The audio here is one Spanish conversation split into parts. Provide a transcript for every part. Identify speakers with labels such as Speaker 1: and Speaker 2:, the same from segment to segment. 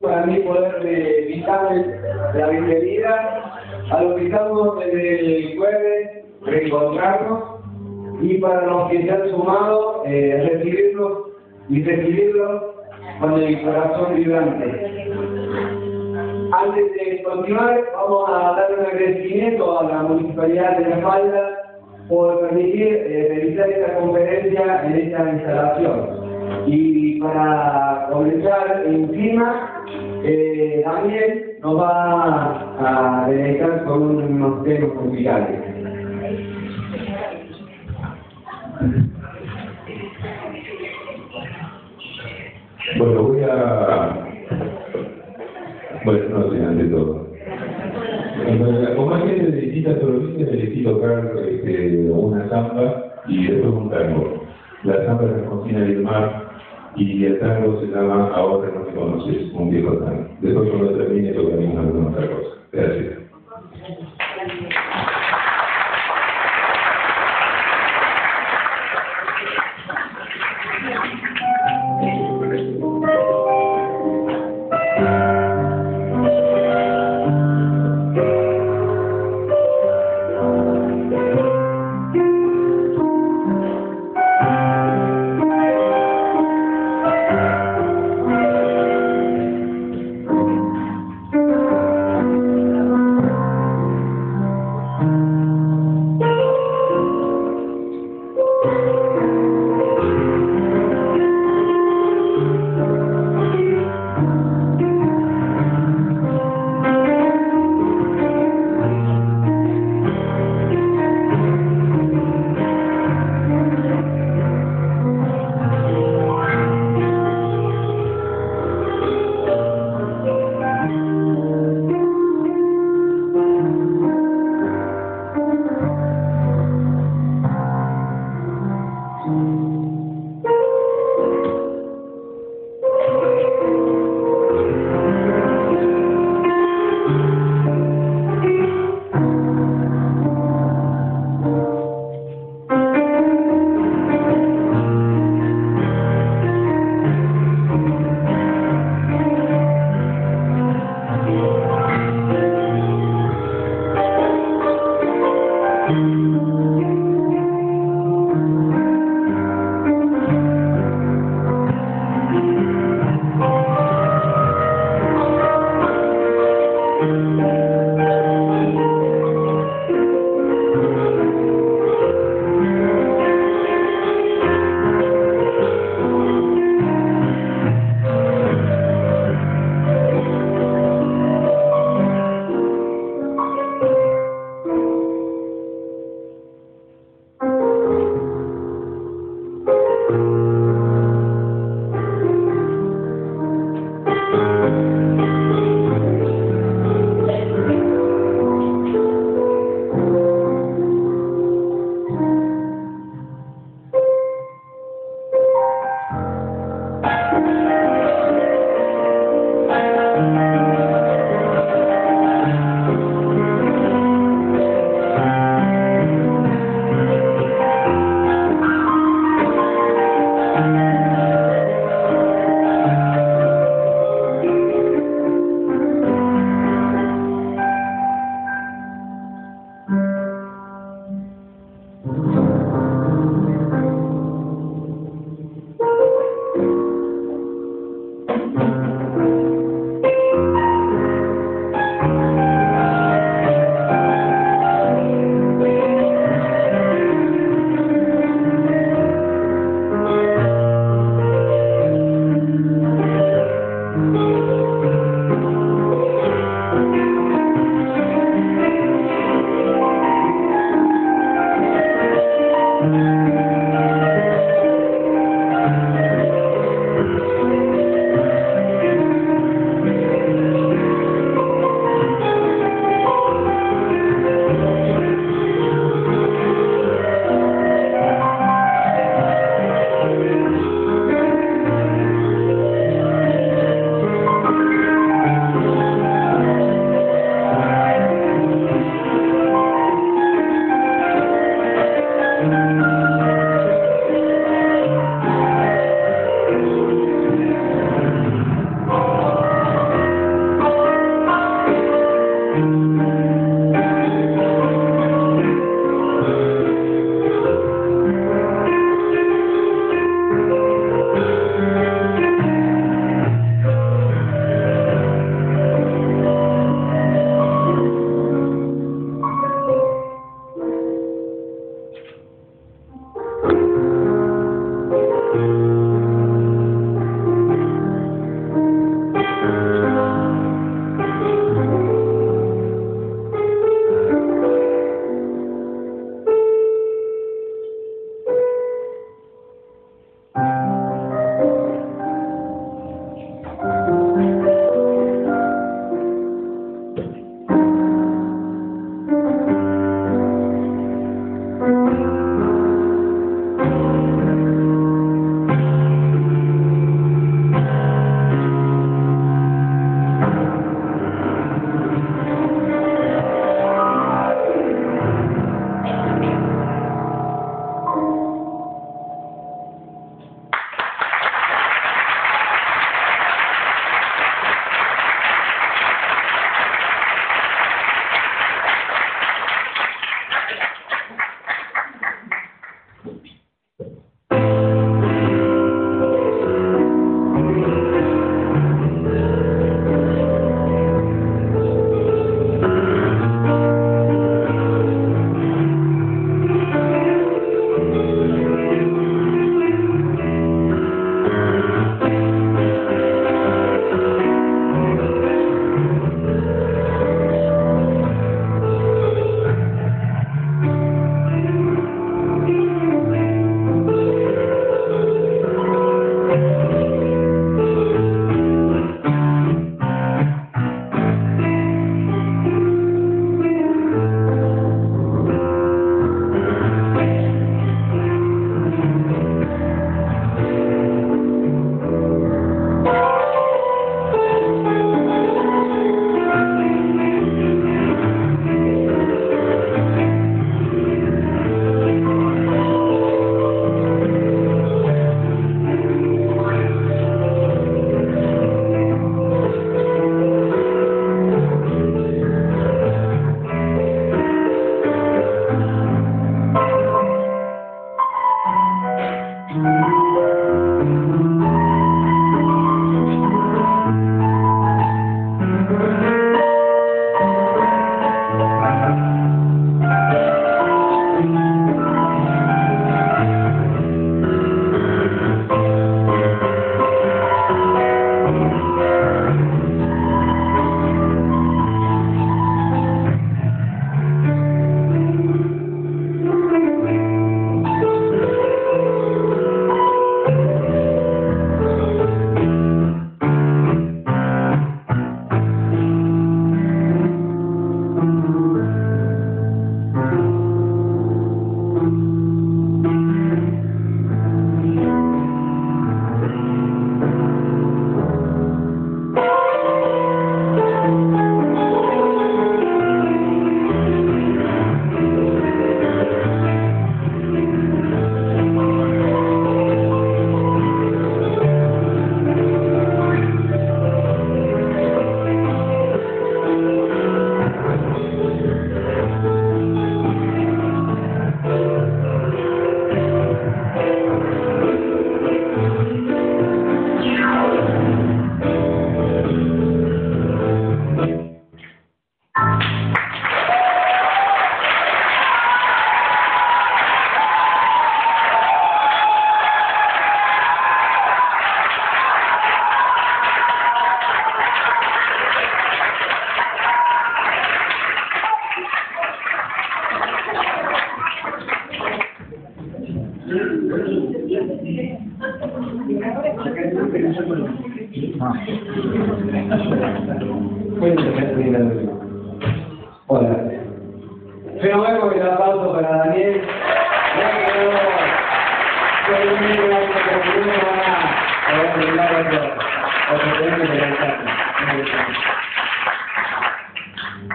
Speaker 1: para mí poder eh, la bienvenida a los que estamos desde el jueves, reencontrarnos y para los que se han sumado, eh, recibirlos y recibirlos con el corazón vibrante. Antes de continuar, vamos a dar un agradecimiento a la Municipalidad de La Falda por permitir eh, realizar esta conferencia en esta instalación. Y para comenzar encima, eh, Daniel nos va a dedicar con unos temas musicales.
Speaker 2: Bueno, voy a... Bueno, no sé, ante todo. Como alguien de distintas provincias, elegí tocar este, una samba y después un tango. La samba es Alfonsina del Mar y el tango se llama Ahora no me conoces, un viejo. Después cuando termine tocaremos alguna otra cosa. Gracias.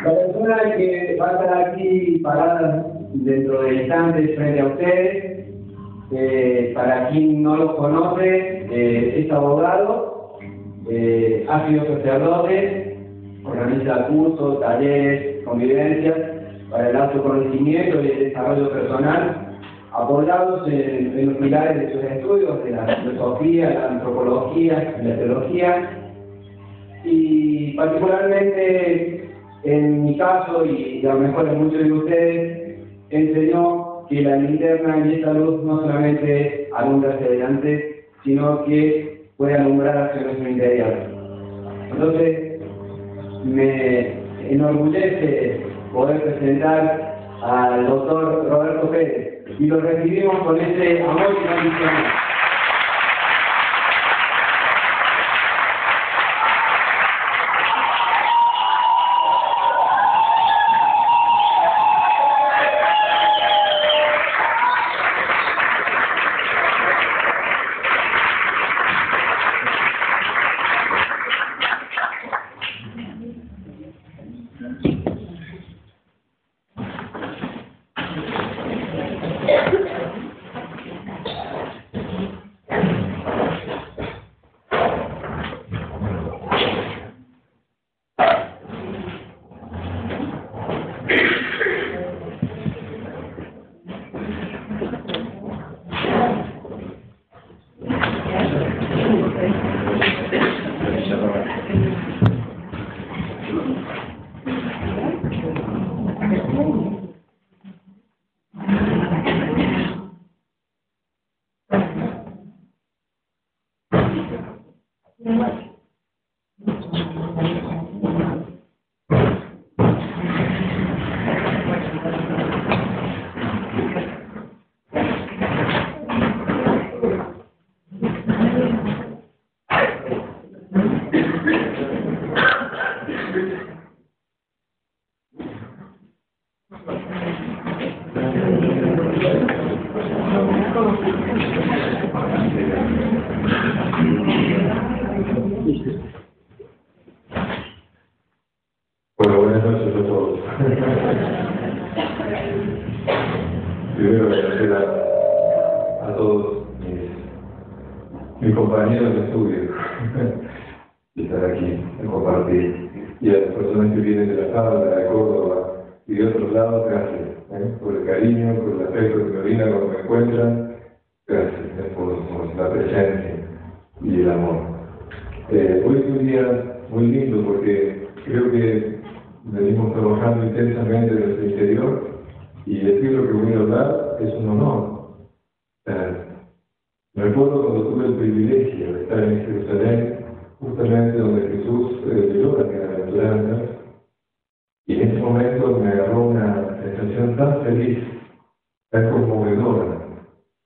Speaker 3: La persona que va a estar aquí parada dentro de instantes frente a ustedes, eh, para quien no lo conoce, eh, es abogado, eh, ha sido sacerdote, organiza cursos, talleres, convivencias para el autoconocimiento y el desarrollo personal apoyados en, los pilares de sus estudios, de la filosofía, la antropología, la teología, y particularmente en mi caso, y a lo mejor en muchos de ustedes, enseñó que la linterna y esta luz no solamente alumbra hacia adelante, sino que puede alumbrar hacia nuestro interior. Entonces, me enorgullece poder presentar al doctor Roberto Pérez, y lo recibimos con ese amor Recuerdo cuando tuve el privilegio de estar en Jerusalén, justamente donde Jesús llegó a Bienaventuranzas, y en ese momento me agarró una sensación tan feliz, tan conmovedora,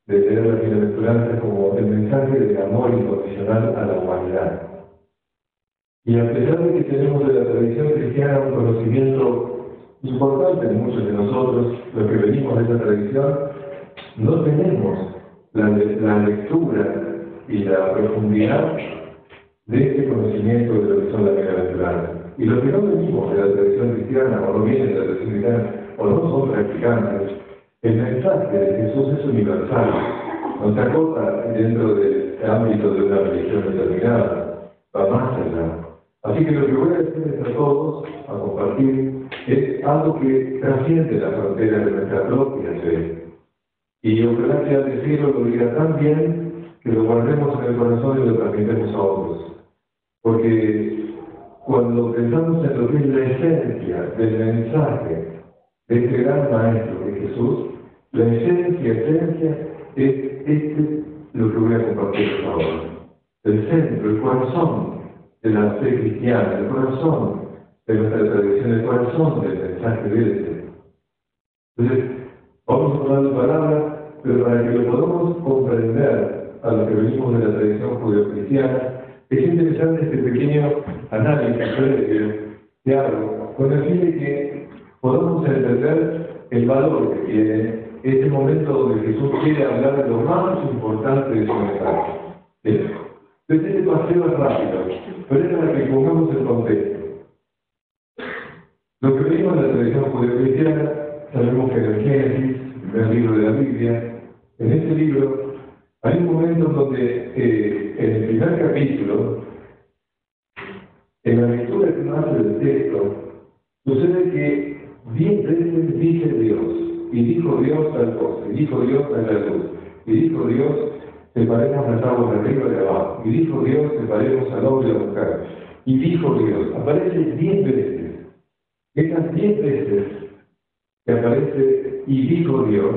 Speaker 3: de leer la Bienaventuranza como el mensaje de amor incondicional a la humanidad. Y a pesar de que tenemos de la tradición cristiana un conocimiento importante en muchos de nosotros, los que venimos de esa tradición, no tenemos la, la lectura y la profundidad de este conocimiento de lo que son las bienaventuranzas. Y los que no venimos de la tradición cristiana, o no vienen de la tradición cristiana, o no son practicantes, el mensaje de Jesús es universal, no se acota dentro del ámbito de una religión determinada, va más allá. Así que lo que voy a decirles a todos, a compartir, es algo que trasciende las fronteras de nuestra propia fe y ojalá sea del cielo lo diga tan bien que lo guardemos en el corazón y lo transmitamos a otros. Porque cuando pensamos en lo que es la esencia del mensaje de este gran maestro que es Jesús, la esencia, esencia es este lo que voy a compartir ahora. El centro, el corazón de la fe cristiana, el corazón de nuestra tradición, el corazón del mensaje de este. Entonces, vamos a hablar palabras pero para que lo podamos comprender a los que venimos de la tradición judeocristiana, es interesante este pequeño análisis que hago, con el fin de que podamos entender el valor que tiene este momento donde Jesús quiere hablar de lo más importante de su mensaje. Entonces, este paseo es rápido, pero es para que pongamos el contexto. Los que venimos de la tradición judeocristiana sabemos que en el Génesis el libro de la Biblia, en este libro hay un momento donde eh, en el primer capítulo, en la lectura que hace del texto, sucede que diez veces dice Dios, y dijo Dios tal cosa, y dijo Dios tal luz, y dijo Dios, separemos las aguas de arriba de abajo, y dijo Dios, separemos al hombre a la mujer, y dijo Dios, aparece diez veces, esas diez veces que aparece y dijo Dios,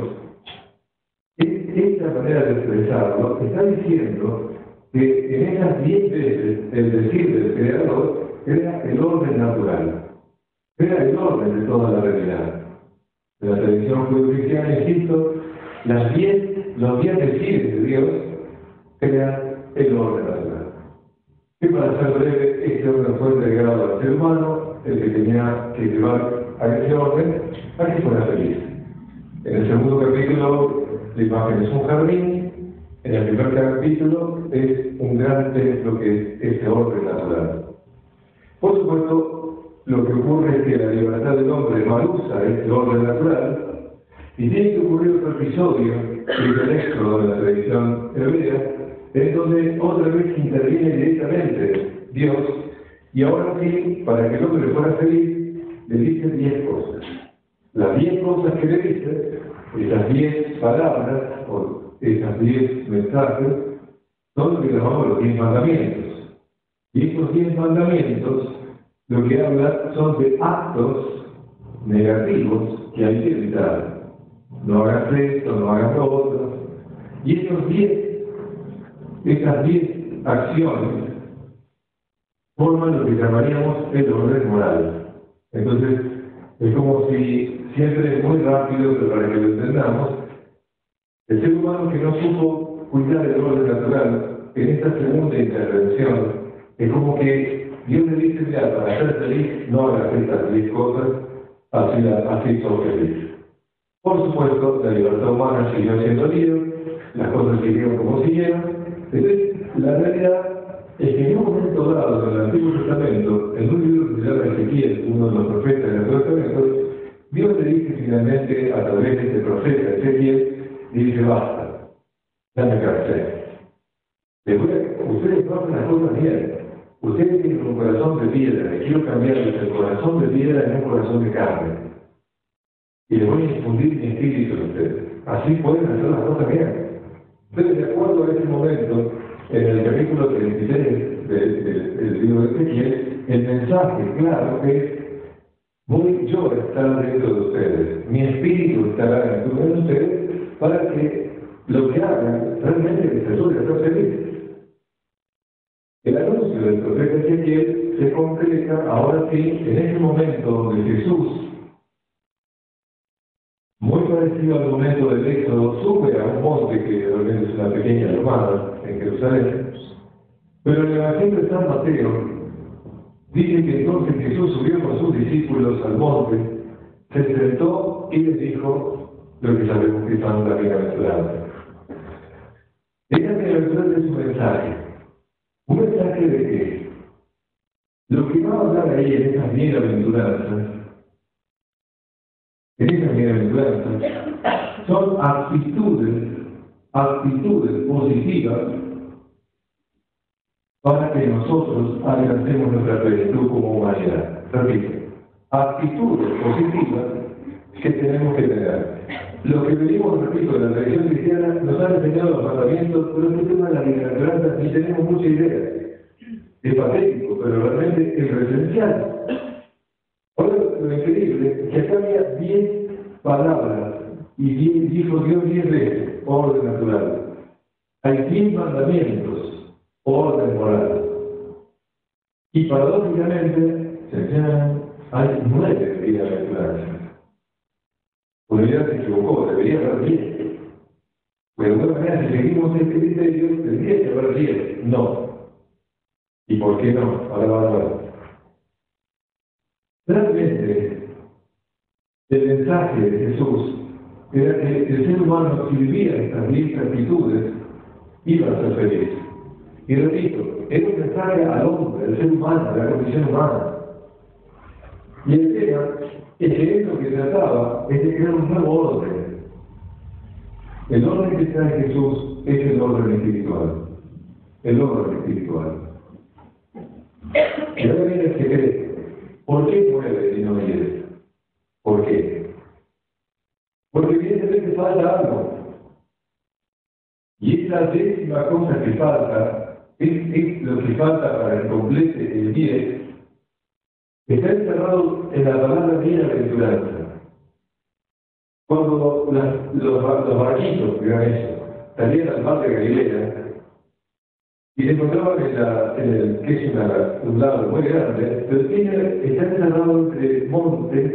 Speaker 3: esta manera de expresarlo está diciendo que en esas diez veces el decir del Creador era el orden natural, era el orden de toda la realidad. En la tradición judío-cristiana, insisto, las diez, los diez decires de Dios eran el orden natural. Y para ser breve, este orden fue entregado al ser humano, el que tenía que llevar a ese orden, para que fuera feliz. En el segundo capítulo la imagen es un jardín, en el primer capítulo es un gran templo que es ese orden natural. Por supuesto, lo que ocurre es que la libertad del hombre no usa este orden natural, y tiene que ocurrir otro episodio, que es el éxodo de la tradición hebrea, en donde otra vez interviene directamente Dios, y ahora sí, para que el hombre fuera feliz, le dice diez cosas. Las diez cosas que le dice esas diez palabras o esas diez mensajes son lo que llamamos los diez mandamientos. Y estos diez mandamientos lo que hablan son de actos negativos que hay que evitar. No hagas esto, no hagas lo otro. Y estos diez, esas diez acciones forman lo que llamaríamos el orden moral. Entonces, es como si siempre muy rápido, pero para que lo entendamos, el ser humano que no supo cuidar el orden natural, en esta segunda intervención, es como que Dios le dice, ya, para ser feliz, no hagas estas diez cosas, así, así sos feliz. Por supuesto, la libertad humana siguió siendo libre, las cosas siguieron como siguieron, entonces la realidad es que en un momento dado en el Antiguo Testamento, en un libro que se llama Ezequiel, uno de los profetas del Antiguo Testamento, Dios le dice finalmente a través de este profeta Ezequiel, dice, basta, dame cárcel. Ustedes no hacen las cosas bien. Ustedes tienen un corazón de piedra, y quiero cambiarles el corazón de piedra en un corazón de carne. Y les voy a infundir mi espíritu en ustedes. Así pueden hacer las cosas bien. Entonces, de acuerdo a ese momento, en el capítulo 33 del libro de Ezequiel, el mensaje claro es Voy yo a estar dentro de ustedes, mi espíritu estará dentro de ustedes para que lo que hagan realmente resulte ser feliz. El anuncio del profeta Ezequiel se concreta ahora sí en ese momento donde Jesús, muy parecido al momento del éxodo, sube a un monte que es una pequeña llamada en Jerusalén, pero el Evangelio de San Mateo Dice que entonces Jesús subió con sus discípulos al monte, se sentó y les dijo lo que sabemos que son la bienaventuranza. Esta bienaventuranza es un mensaje. ¿Un mensaje de qué? Lo que va a hablar ahí en esas bienaventuranzas, en esas bienaventuranzas, son actitudes, actitudes positivas para que nosotros alcancemos nuestra plenitud como humanidad. Repito, actitudes positivas que tenemos que tener. Lo que venimos, repito, de la tradición cristiana nos han enseñado los mandamientos, pero este tema de la bienaventuranza ni tenemos mucha idea. Es patético, pero realmente es esencial. Lo increíble es que había diez palabras y dijo Dios diez veces, orden natural. Hay diez mandamientos orden moral. Y paradójicamente, hay nueve bienaventuranzas. Podría se equivocó, debería haber diez. Pero de alguna manera, si seguimos este criterio, tendría que haber diez. No. ¿Y por qué no? Ahora va a ver. Realmente, el mensaje de Jesús era que el ser humano, si vivía estas 10 actitudes, iba a ser feliz. Y repito, es un mensaje al hombre, al ser humano, a la condición humana. Y el tema es que esto que trataba es de crear un nuevo orden. El orden que trae Jesús es el orden espiritual. El orden espiritual. Y ahora viene el secreto. ¿Por qué mueve y no hiere? ¿Por qué? Porque evidentemente falta algo. Y esa décima cosa que falta es, lo que falta para el complete el bien. Está encerrado en la palabra bienaventuranza. Cuando los, los barquitos, que eso, salían al mar de Galilea, y se encontraban en, la, en el, que es un lado muy grande, pero tiene, está encerrado entre montes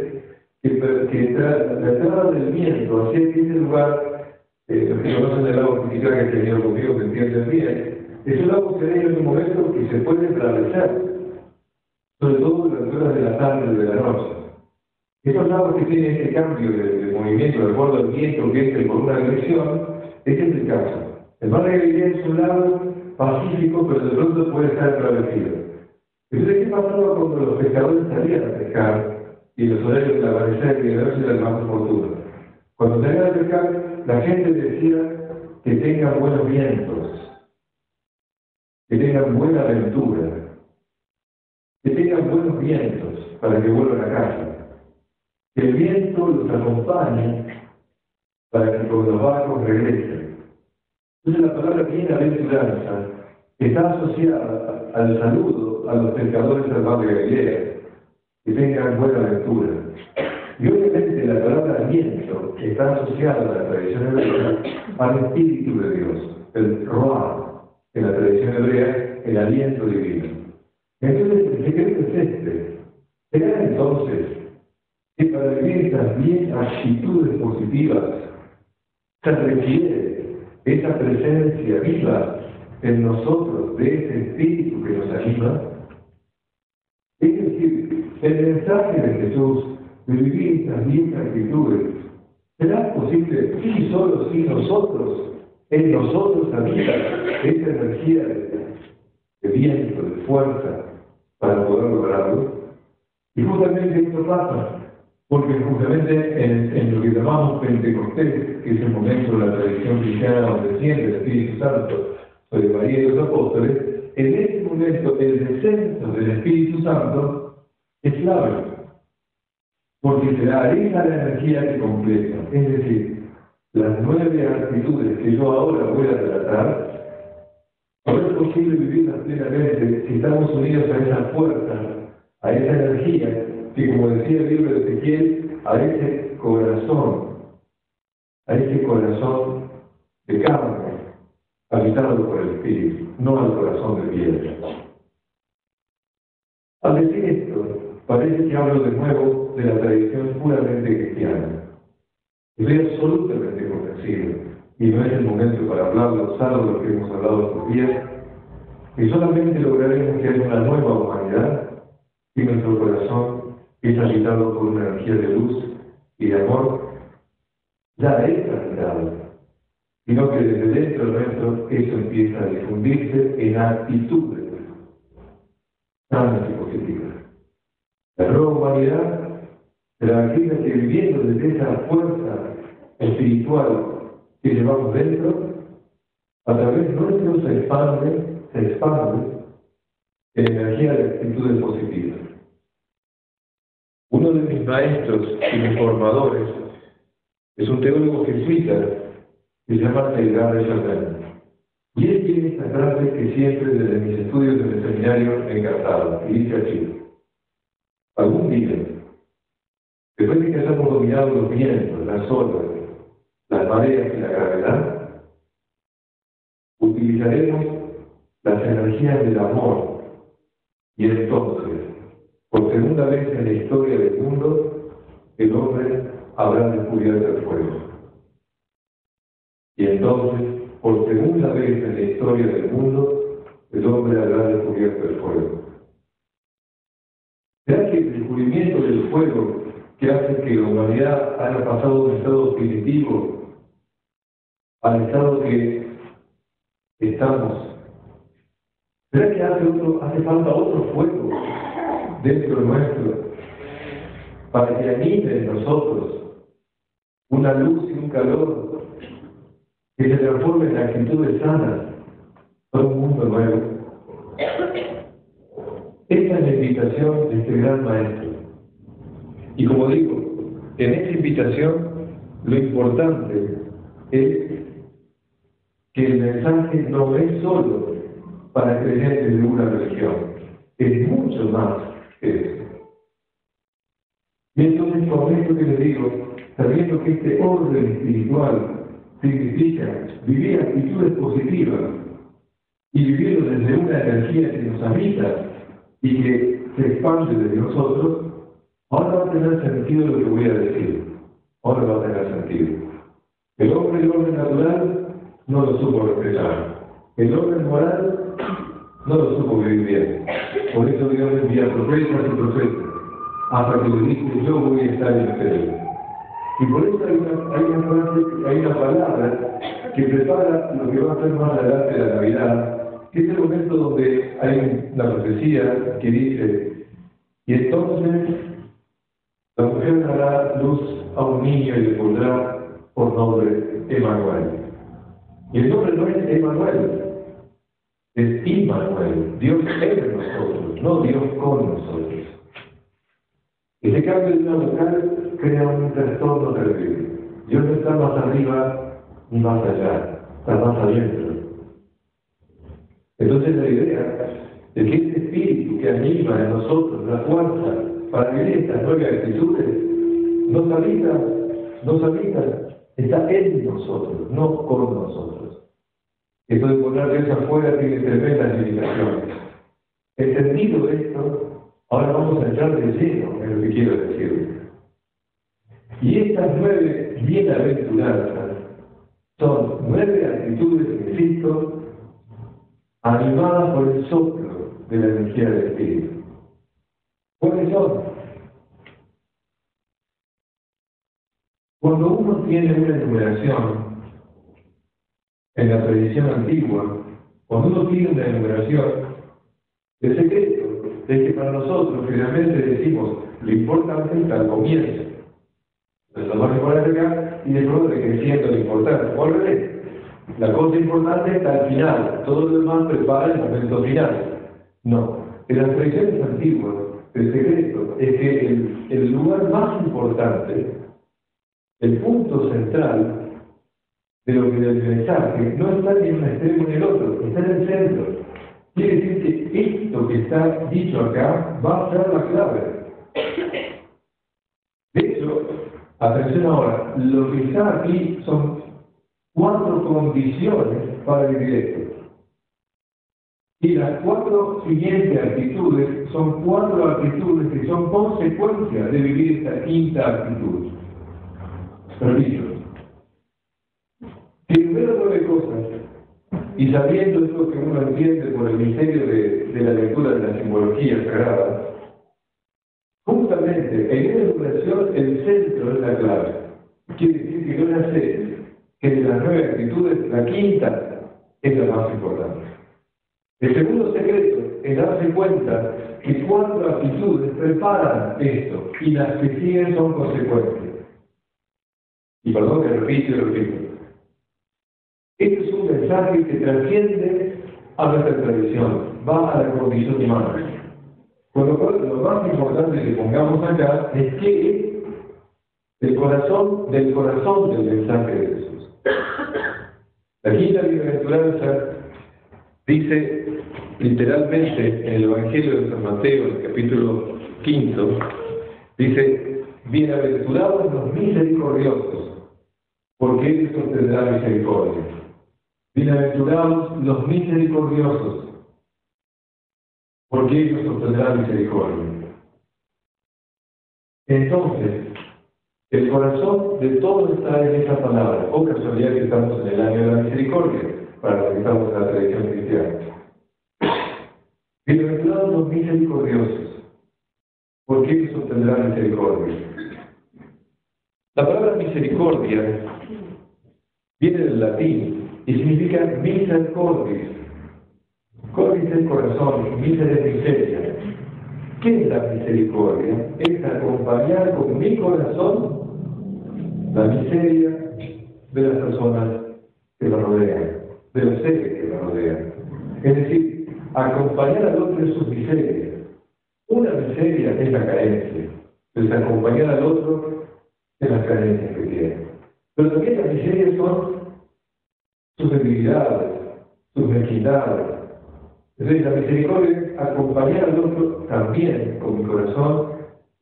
Speaker 3: que, que la entrada del viento, así tiene lugar, eh, los que conocen el lago Titicaca que he tenido conmigo, que entienden bien, es un lago que hay en un momento que se puede atravesar, sobre todo durante horas de la tarde o de la noche. Estos lagos que tienen este cambio de, movimiento de acuerdo al viento que entre por una dirección, este es el caso. El mar de Galilea es un lago pacífico, pero de pronto puede estar agradecido. Entonces, ¿qué pasaba cuando los pescadores salían a pescar y los horarios de amanecer y de noche eran más oportunos? Cuando salían a pescar, la gente decía que tengan buenos vientos, que tengan buena aventura, que tengan buenos vientos para que vuelvan a casa, que el viento los acompañe para que con los barcos regresen entonces la palabra bienaventuranza está asociada al saludo a los pescadores del mar de Galilea, que tengan buena lectura. Y obviamente la palabra aliento está asociada a la tradición hebrea al Espíritu de Dios, el Roa, en la tradición hebrea, el aliento divino. Entonces el secreto es este. Será entonces que para vivir estas bien actitudes positivas se requiere esa presencia viva en nosotros de ese espíritu que nos anima. Es decir, el mensaje de Jesús de vivir estas mismas actitudes será posible si solo si nosotros, en nosotros habita esa energía de, viento, de fuerza para poder lograrlo. Y justamente esto pasa porque justamente en, lo que llamamos Pentecostés, que es el momento de la tradición cristiana donde desciende el Espíritu Santo sobre María y los apóstoles, en ese momento el descenso del Espíritu Santo es clave, porque será esa la energía que completa. Es decir, las nueve actitudes que yo ahora voy a tratar, no es posible vivirlas plenamente si estamos unidos a esa fuerza, a esa energía que como decía el libro de Ezequiel, a ese corazón, a ese corazón de carne, habitado por el Espíritu, no al corazón de piedra. Al decir esto, parece que hablo de nuevo de la tradición puramente cristiana. Estoy absolutamente convencido, y no es el momento para hablarlo, salvo lo que hemos hablado por días, que solamente lograremos que haya una nueva humanidad y nuestro corazón es habitado por una energía de luz y de amor, ya es habitado, sino que desde dentro nuestro eso empieza a difundirse en actitudes sanas y positivas. La nueva humanidad que viviendo desde esa fuerza espiritual que llevamos dentro, a través nuestro se expande, se expande en energía de actitudes positivas. Uno de mis maestros y mis formadores es un teólogo jesuita que se llama Edgar de Chardin. Y él tiene esta frase que siempre desde mis estudios en el seminario he encantado, y dice así, algún día, después de que hayamos dominado los vientos, las olas, las mareas y la gravedad, utilizaremos las energías del amor y entonces por segunda vez en la historia del mundo, el hombre habrá descubierto el fuego. Y entonces, por segunda vez en la historia del mundo, el hombre habrá descubierto el fuego. ¿Será que el descubrimiento del fuego que hace que la humanidad haya pasado de un estado primitivo al estado que estamos? ¿Será que hace, otro, hace falta otro fuego dentro nuestro para que anime en nosotros una luz y un calor que se transforme en actitudes sanas para un mundo nuevo? Esta es la invitación de este gran maestro. Y como digo, en esta invitación lo importante es que el mensaje no es solo para creyentes de una religión, es mucho más Y entonces con esto que le digo, sabiendo que este orden espiritual significa vivir actitudes positivas y vivirlo desde una energía que nos habita y que se expande desde nosotros, ahora va a tener sentido lo que voy a decir. Ahora va a tener sentido. El hombre el orden natural no lo supo respetar. El orden moral no lo supo vivir bien. Por eso Dios envía profetas y profetas hasta que le dice yo voy a estar en ustedes. Y por eso hay una, hay una frase, hay una palabra que prepara lo que va a ser más adelante de la Navidad, que es el momento donde hay una profecía que dice, y entonces la mujer dará luz a un niño y le pondrá por nombre Emanuel. Y el nombre no es Emanuel, es Immanuel, Dios en nosotros, no Dios con nosotros. Ese cambio de una mujer crea un trastorno terrible. Dios no está más arriba ni más allá, está más adentro. Entonces la idea de que este espíritu que anima en nosotros la fuerza para vivir estas nuevas actitudes nos habita, nos habita, está en nosotros, no con nosotros. Esto de poner eso afuera tiene tremendas limitaciones. Entendido esto, ahora vamos a entrar de lleno en lo que quiero decir. Y estas nueve bienaventuranzas son nueve actitudes, insisto, animadas por el soplo de la energía del Espíritu. ¿Cuáles son? Cuando uno tiene una enumeración en la tradición antigua, cuando uno tiene una enumeración, el secreto es que para nosotros finalmente decimos lo importante está al comienzo. Lo más importante acá y después decreciendo lo importante. Revés. La cosa importante está al final, todo lo demás prepara el momento final. No, en las tradiciones antiguas, el secreto es que el, el lugar más importante, el punto central de lo que del mensaje, no está ni en un extremo ni en el otro, está en el centro. Quiere decir que esto que está dicho acá va a ser la clave. De hecho, atención ahora, lo que está aquí son cuatro condiciones para vivir esto. Y las cuatro siguientes actitudes son cuatro actitudes que son consecuencia de vivir esta quinta actitud. Permiso. Primero nueve cosas, y sabiendo esto que uno entiende por el misterio de, de la lectura de la simbología sagrada, justamente en esa oración el centro es la clave. Quiere decir que yo ya sé que de las nueve actitudes, la quinta es la más importante. El segundo secreto es darse cuenta que cuatro actitudes preparan esto y las que siguen son consecuentes. Y perdón que repito y repito. Este es un mensaje que trasciende a nuestra tradición, va a la condición humana. Con lo cual, lo más importante que pongamos acá es que el corazón del corazón del mensaje de Jesús. La quinta bienaventuranza dice literalmente en el Evangelio de San Mateo, en el capítulo quinto, dice, bienaventurados los misericordiosos, porque ellos obtendrán misericordia. Bienaventurados los misericordiosos, porque ellos obtendrán misericordia. Entonces, el corazón de todo está en esa palabra. O casualidad que estamos en el año de la misericordia, para los que estamos en la tradición cristiana. Bienaventurados los misericordiosos, porque ellos obtendrán misericordia. La palabra misericordia viene del latín y significa misericordia. Cordis es corazón, miser es miseria. ¿Qué es la misericordia? Es acompañar con mi corazón la miseria de las personas que lo rodean, de los seres que lo rodean. Es decir, acompañar al otro en sus miserias. Una miseria es la carencia, es acompañar al otro en las carencias que tiene. Pero también las miserias son sus debilidades, sus mezquindades. Entonces la misericordia es acompañar al otro también con mi corazón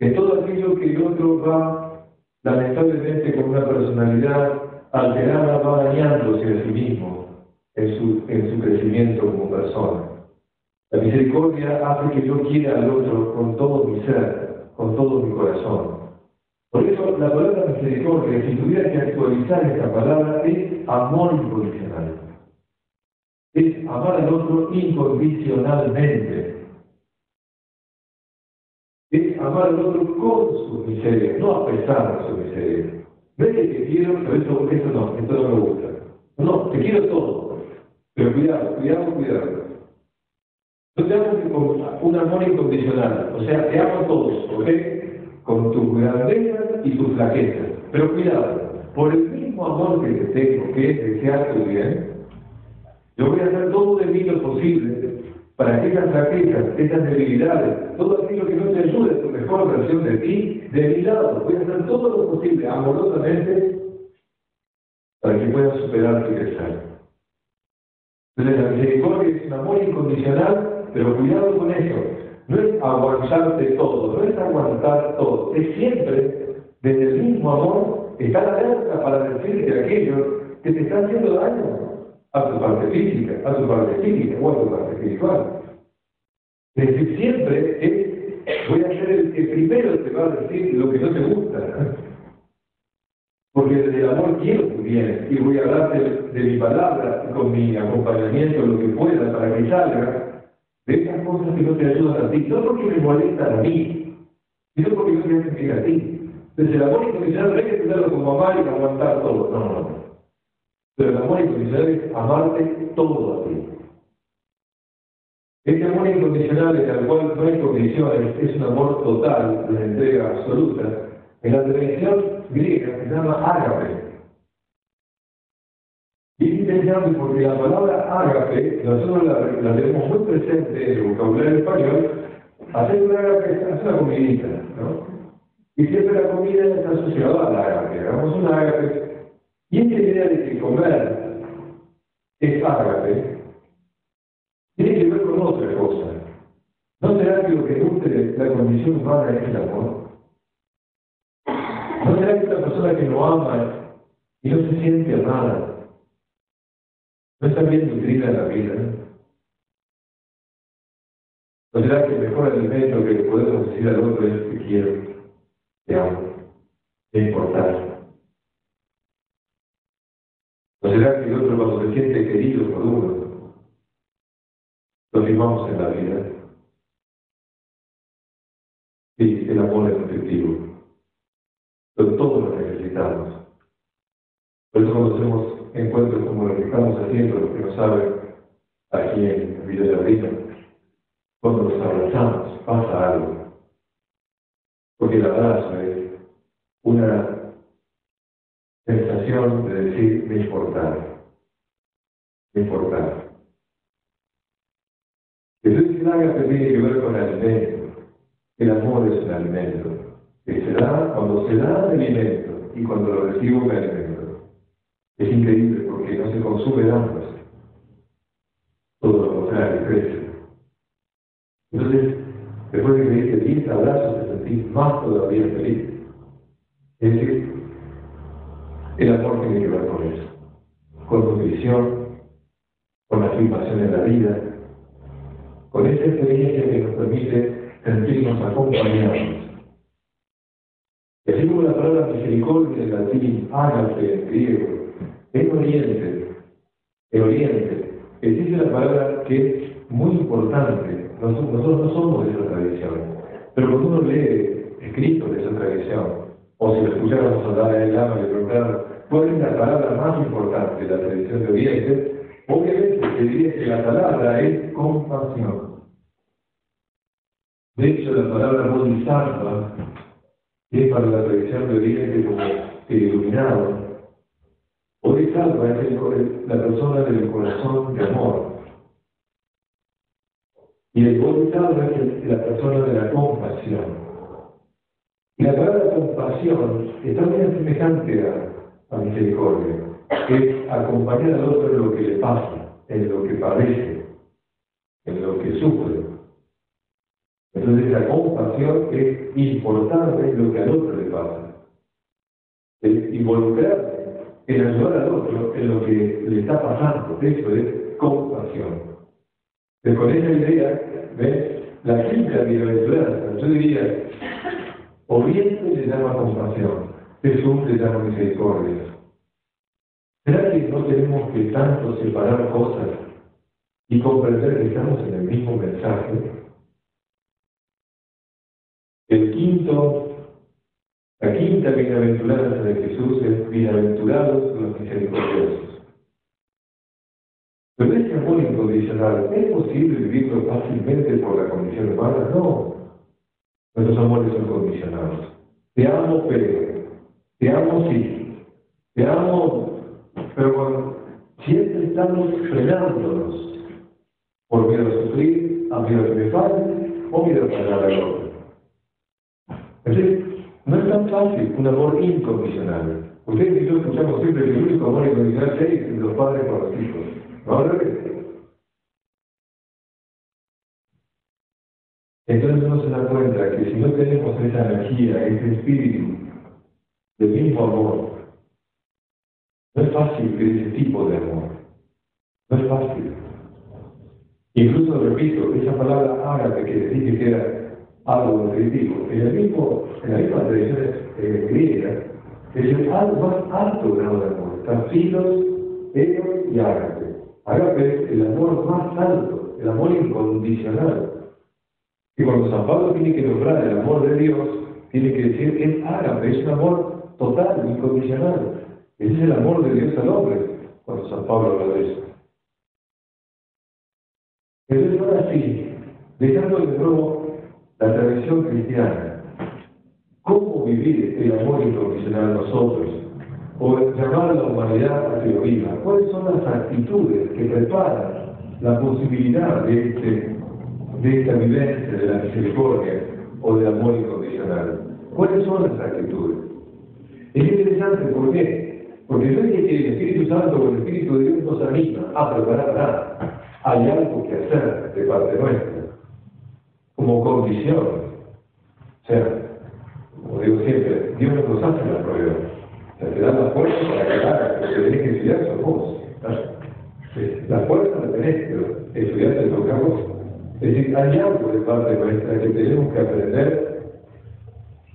Speaker 3: en todo aquello que el otro va lamentablemente con una personalidad alterada va dañándose a sí mismo en su, en su crecimiento como persona. La misericordia hace que yo quiera al otro con todo mi ser, con todo mi corazón. Por eso la palabra misericordia, si tuviera que actualizar esta palabra, es amor incondicional. Es amar al otro incondicionalmente. Es amar al otro con su miseria, no a pesar de su miseria. No es que te quiero, pero esto, esto no, esto no me gusta. No, no, te quiero todo. Pero cuidado, cuidado, cuidado. Yo te amo con un amor incondicional. O sea, te amo a todos, ¿ok? Con tus grandezas y tus flaquezas. Pero cuidado, por el mismo amor que te tengo, que es desear tu bien, yo voy a hacer todo de mí lo posible para que esas flaquezas, esas debilidades, todo aquello que no te ayude a tu mejor versión de ti, de mi lado, voy a hacer todo lo posible, amorosamente, para que puedas superar tu crecer. Entonces la misericordia es un amor incondicional, pero cuidado con eso. No es aguantarte todo, no es aguantar todo, es siempre, desde el mismo amor, estar alerta para decirte aquello que te está haciendo daño a tu parte física, a tu parte física o a tu parte espiritual. Es decir, siempre es, voy a ser el que primero te va a decir lo que no te gusta. Porque desde el amor quiero tu bien y voy a hablarte de, mi palabra, con mi acompañamiento, lo que pueda, para que salga de esas cosas que no te ayudan a ti, no porque me molestan a mí, sino porque no te hacen a ti. Desde el amor incondicional no hay que tenerlo como amar y aguantar todo. No, no, no. Pero el amor incondicional es amarte todo a ti. Este amor incondicional en el cual no hay condiciones es un amor total, de entrega absoluta. En la tradición griega se llama ágape. Y es interesante porque la palabra ágape, nosotros la, tenemos muy presente en el vocabulario español, hacer un ágape es una comidita, ¿no? Y siempre la comida está asociada al ágape. Hagamos un ágape y esta idea de que comer es ágape tiene que ver con otra cosa. ¿No será que lo que guste la condición humana es el amor? ¿No será que una persona que no ama y no se siente amada bien nutrida en la vida? ¿No será que el mejor alimento que le podemos decir al otro es que quiero, te amo, te importar? ¿No será que el otro cuando se siente querido por uno, lo firmamos en la vida? Sí, el amor es efectivo, pero todos lo necesitamos. Por eso cuando hacemos encuentros como los que estamos haciendo, los que no saben, aquí en Vida de Vida, cuando nos abrazamos, pasa algo. Porque el abrazo es una sensación de decir, me importar, me importar. El ágape tiene que ver con el alimento. El amor es un alimento, que se da cuando se da alimento y cuando lo recibo me alimento. Es increíble porque no se consume ambos. Todo lo contrario, crece. Entonces, después de que me dice 10 abrazos, te sentís más todavía feliz. Es decir, el amor tiene que ver con eso, con nutrición, con la afirmación en la vida, con esa experiencia que nos permite sentirnos acompañados. Y así como la palabra misericordia en latín, ágape en griego, en Oriente, en Oriente, existe una palabra que es muy importante, nosotros no somos de esa tradición. Pero cuando uno lee escritos de esa tradición, o si lo escucháramos hablar de Lama y preguntar, ¿cuál es la palabra más importante de la tradición de Oriente? Obviamente se diría que la palabra es compasión. De hecho, la palabra bodhisattva es para la tradición de Oriente como el iluminado. Bodhisattva es la persona del corazón de amor. Y el bodhisattva es la persona de la compasión. Y la palabra compasión está muy semejante a, a misericordia. Es acompañar al otro en lo que le pasa, en lo que padece, en lo que sufre. Entonces la compasión es importante en lo que al otro le pasa. Es involucrarse en ayudar al otro en lo que le está pasando. Eso es compasión. Pero con esa idea, ¿ves? La quinta bienaventuranza, yo diría, Oriente le llama compasión, Jesús le llama misericordia. ¿Será que no tenemos que tanto separar cosas y comprender que estamos en el mismo mensaje? El quinto, la quinta bienaventuranza de Jesús es bienaventurados los misericordiosos. Pero ese amor incondicional, ¿es posible vivirlo fácilmente por la condición humana? No. Nuestros amores son condicionados. Te amo, pero. Te amo, sí. Te amo, pero cuando siempre estamos frenándonos por miedo a sufrir, a miedo a que me falle o miedo a al otro. Entonces, no es tan fácil un amor incondicional. Ustedes y yo escuchamos siempre que el único amor incondicional es los padres por los hijos. ¿No Entonces uno se da cuenta que si no tenemos esa energía, ese espíritu del mismo amor, no es fácil que ese tipo de amor. No es fácil. Incluso, repito, esa palabra árabe que dije que era algo nutritivo, en, el en la misma tradición eh, es el más alto grado de amor. Están filos, y ágape. Agape es el amor más alto, el amor incondicional. Y cuando San Pablo tiene que nombrar el amor de Dios, tiene que decir que es ágape, es un amor total, incondicional. Ese es el amor de Dios al hombre, cuando San Pablo habla de eso. Entonces ahora sí, dejando de nuevo la tradición cristiana, ¿cómo vivir el amor incondicional nosotros? O llamar a la humanidad a que lo viva. ¿Cuáles son las actitudes que preparan la posibilidad de, este, de esta vivencia de la misericordia o del amor incondicional? ¿Cuáles son las actitudes? Es interesante, ¿por qué? Porque no es que el Espíritu Santo o el Espíritu de Dios nos anima a preparar nada. Hay algo que hacer de parte nuestra, como condición. O sea, como digo siempre, Dios no nos hace la prueba. O sea, te da la fuerza para que hagas, tenés que estudiar sos vos. La fuerza la tenés, pero estudiar te vos. Es decir, hay algo de parte nuestra que tenemos que aprender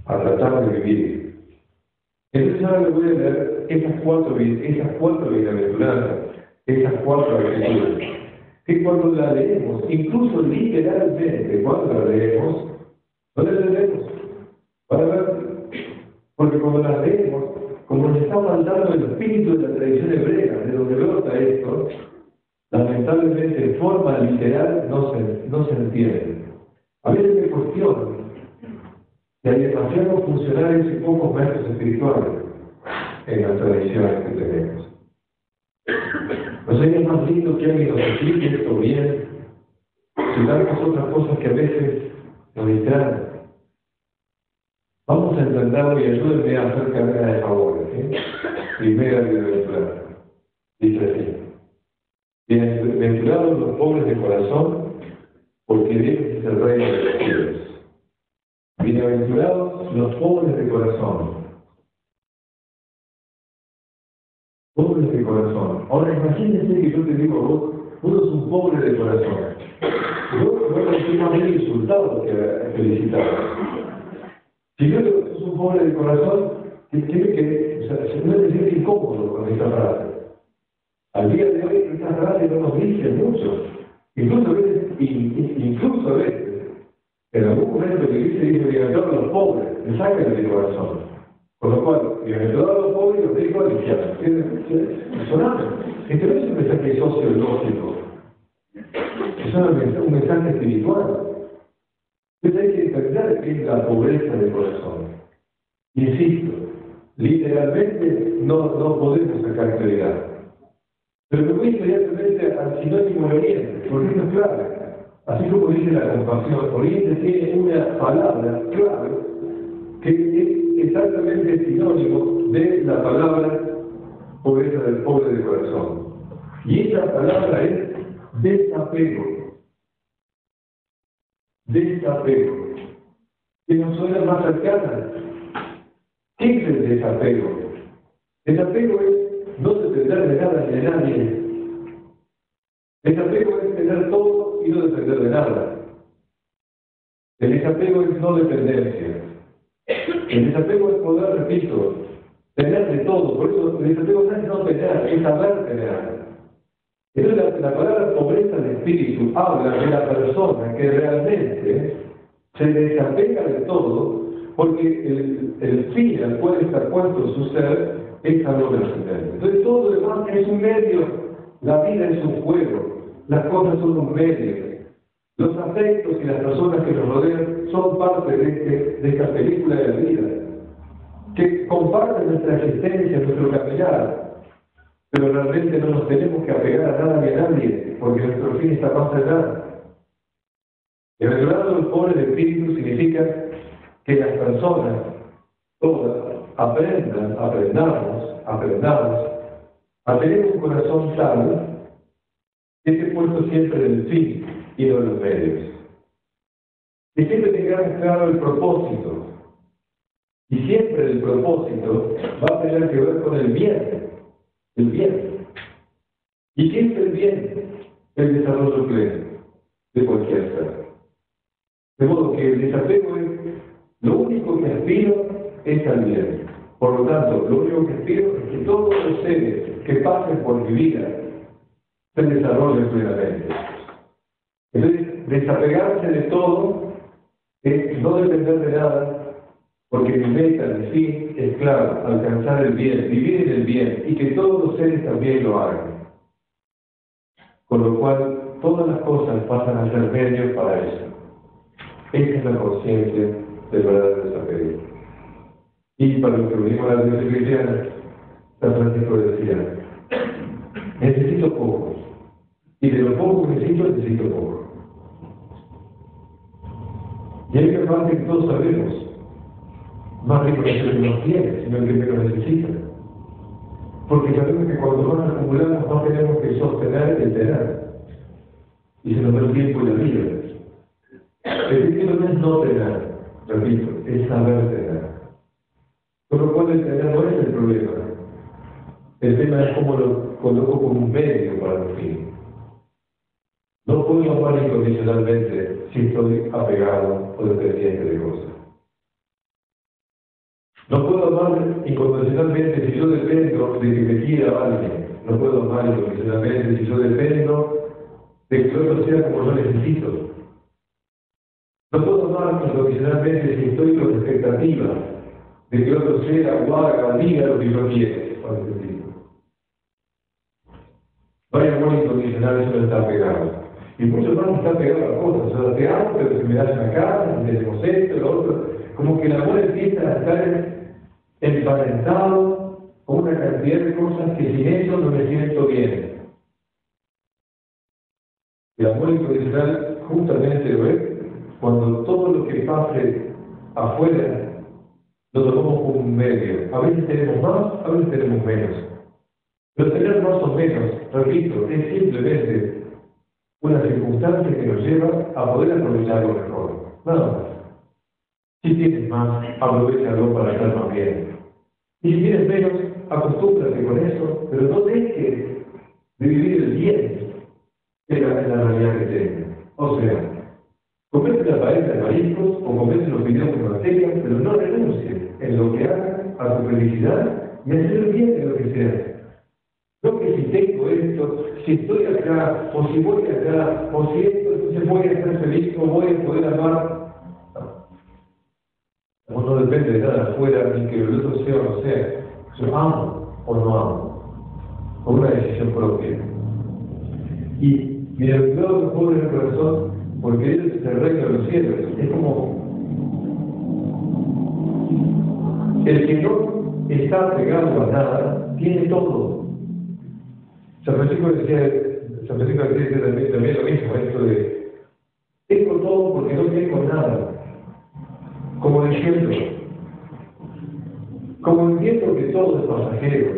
Speaker 3: a tratar de vivir. Entonces ahora le voy a leer esas cuatro, esas cuatro bienaventuranzas, esas cuatro actitudes, que cuando la leemos, incluso literalmente cuando la leemos, no la leemos. Para ver, porque cuando la leemos, como nos está faltando el espíritu de la tradición hebrea, de donde brota esto, lamentablemente en forma literal no se, no se entiende. A veces me cuestiono que hay demasiados funcionarios y pocos maestros espirituales en las tradiciones que tenemos. ¿No sería más lindo que alguien nos explique esto bien? Si tantas otras cosas que a veces nos distraen. Vamos a entenderlo y ayúdenme a hacer cadena de favores. ¿sí? Primera bienaventuranza. Dice así. Bienaventurados los pobres de corazón, porque Dios es el rey de los cielos. Bienaventurados los pobres de corazón. Ahora imagínense que yo te digo, vos, vos sos un pobre de corazón. Yo no estoy más bien insultado que felicitado. Si yo digo que sos un pobre de corazón, tiene que, o sea, se puede sentir incómodo con esta frase. Al día de hoy, esta frase no nos dice mucho. Incluso a veces incluso a veces, en algún momento que dice, dice, los pobres, le sacan del corazón. Por lo cual, bienaventurados los pobres, los digo al infierno. Es sonante. Este no es un mensaje sociológico, es un mensaje espiritual. Entonces hay que entender qué es la pobreza del corazón. Insisto, literalmente no, no podemos sacar claridad. Pero me voy inmediatamente al sinónimo de Oriente, porque esto es clave. Así como dice la compasión, Oriente tiene una palabra clave que es exactamente sinónimo de la palabra pobreza del pobre de corazón. Y esa palabra es desapego. Desapego. Que nos suena más cercana. ¿Qué es el desapego? Desapego es no depender de nada ni de nadie. Desapego es tener todo y no depender de nada. El desapego es no dependencia. El desapego es poder, repito, tener de todo. Por eso el desapego no es no tener, es saber tener. Entonces la, palabra pobreza de espíritu habla de la persona que realmente se desapega de todo porque el, el fin al cual está puesto su ser es algo trascendente. Entonces todo lo demás es un medio, la vida es un juego, las cosas son un medio. Los afectos y las personas que nos rodean son parte de, esta película de la vida, que comparten nuestra existencia, nuestro caminar, pero realmente no nos tenemos que apegar a nada ni a nadie, porque nuestro fin está más allá. El del pobre de espíritu significa que las personas, todas, aprendan, aprendamos, aprendamos a tener un corazón sano que esté puesto siempre en el fin y no en los medios. Que siempre tengamos claro el propósito. Y siempre el propósito va a tener que ver con el bien. El bien. ¿Y qué es el bien? El desarrollo pleno de cualquier ser. De modo que el desapego es lo único que aspiro es al bien. Por lo tanto, lo único que pido es que todos los seres que pasen por mi vida se desarrollen plenamente. Entonces, desapegarse de todo es no depender de nada, porque mi meta en sí es claro, alcanzar el bien, vivir en el bien, y que todos los seres también lo hagan. Con lo cual, todas las cosas pasan a ser medios para eso. Esa es la conciencia del verdadero desapego. Y para los que venimos a la cristiana, San Francisco decía, necesito poco. Y de lo poco que necesito, necesito poco. Y hay que parte que todos sabemos, más que nos tiene, sino que menos necesita. Porque sabemos que cuando más acumulamos, no tenemos que sostener el tener. Y se nos da el tiempo y la vida. El que no es no tener, repito, es saber tener. Por lo cual el tener no es el problema. El tema es cómo lo coloco como un medio para el fin. No puedo amar incondicionalmente si estoy apegado o dependiente de cosas. No puedo amar incondicionalmente si yo dependo de que me quiera alguien. No puedo amar incondicionalmente si yo dependo de que otro sea como yo necesito. No puedo amar incondicionalmente si estoy con expectativas de que otro sea o haga, diga lo que yo quiero. Vaya amor incondicional, eso no está pegado. Y muchos más están pegados a cosas. O sea, te amo, pero si me das casa, tenemos esto, lo otro. Como que el amor empieza a estar emparentado con una cantidad de cosas que sin eso no me siento bien. El amor incondicional justamente lo es cuando todo lo que pase afuera lo tomamos como un medio. A veces tenemos más, a veces tenemos menos. Pero tener más o menos, repito, es simplemente una circunstancia que nos lleva a poder aprovecharlo mejor. Nada más. Si tienes más, aprovechalo para estar más bien. Y si tienes menos, acostúmbrate con eso, pero no dejes de vivir el bien en la, realidad que tienes. O sea, Comete la pareja de mariscos o comete los videos de materia, pero no renuncie en lo que haga a tu felicidad y hacer bien en lo que sea. Si estoy acá, o si voy acá, o si esto, entonces voy a estar feliz, o voy a poder amar. No, no depende de nada afuera, ni que el otro sea o no sea. Yo amo o no amo, por una decisión propia. Y bienaventurados los pobres del corazón, porque es el reino de los cielos. Es como el que no está pegado a nada, tiene todo. San Francisco decía, San Francisco decía también, lo mismo, esto de tengo todo porque no tengo nada. Como ejemplo, como entiendo que todo es pasajero,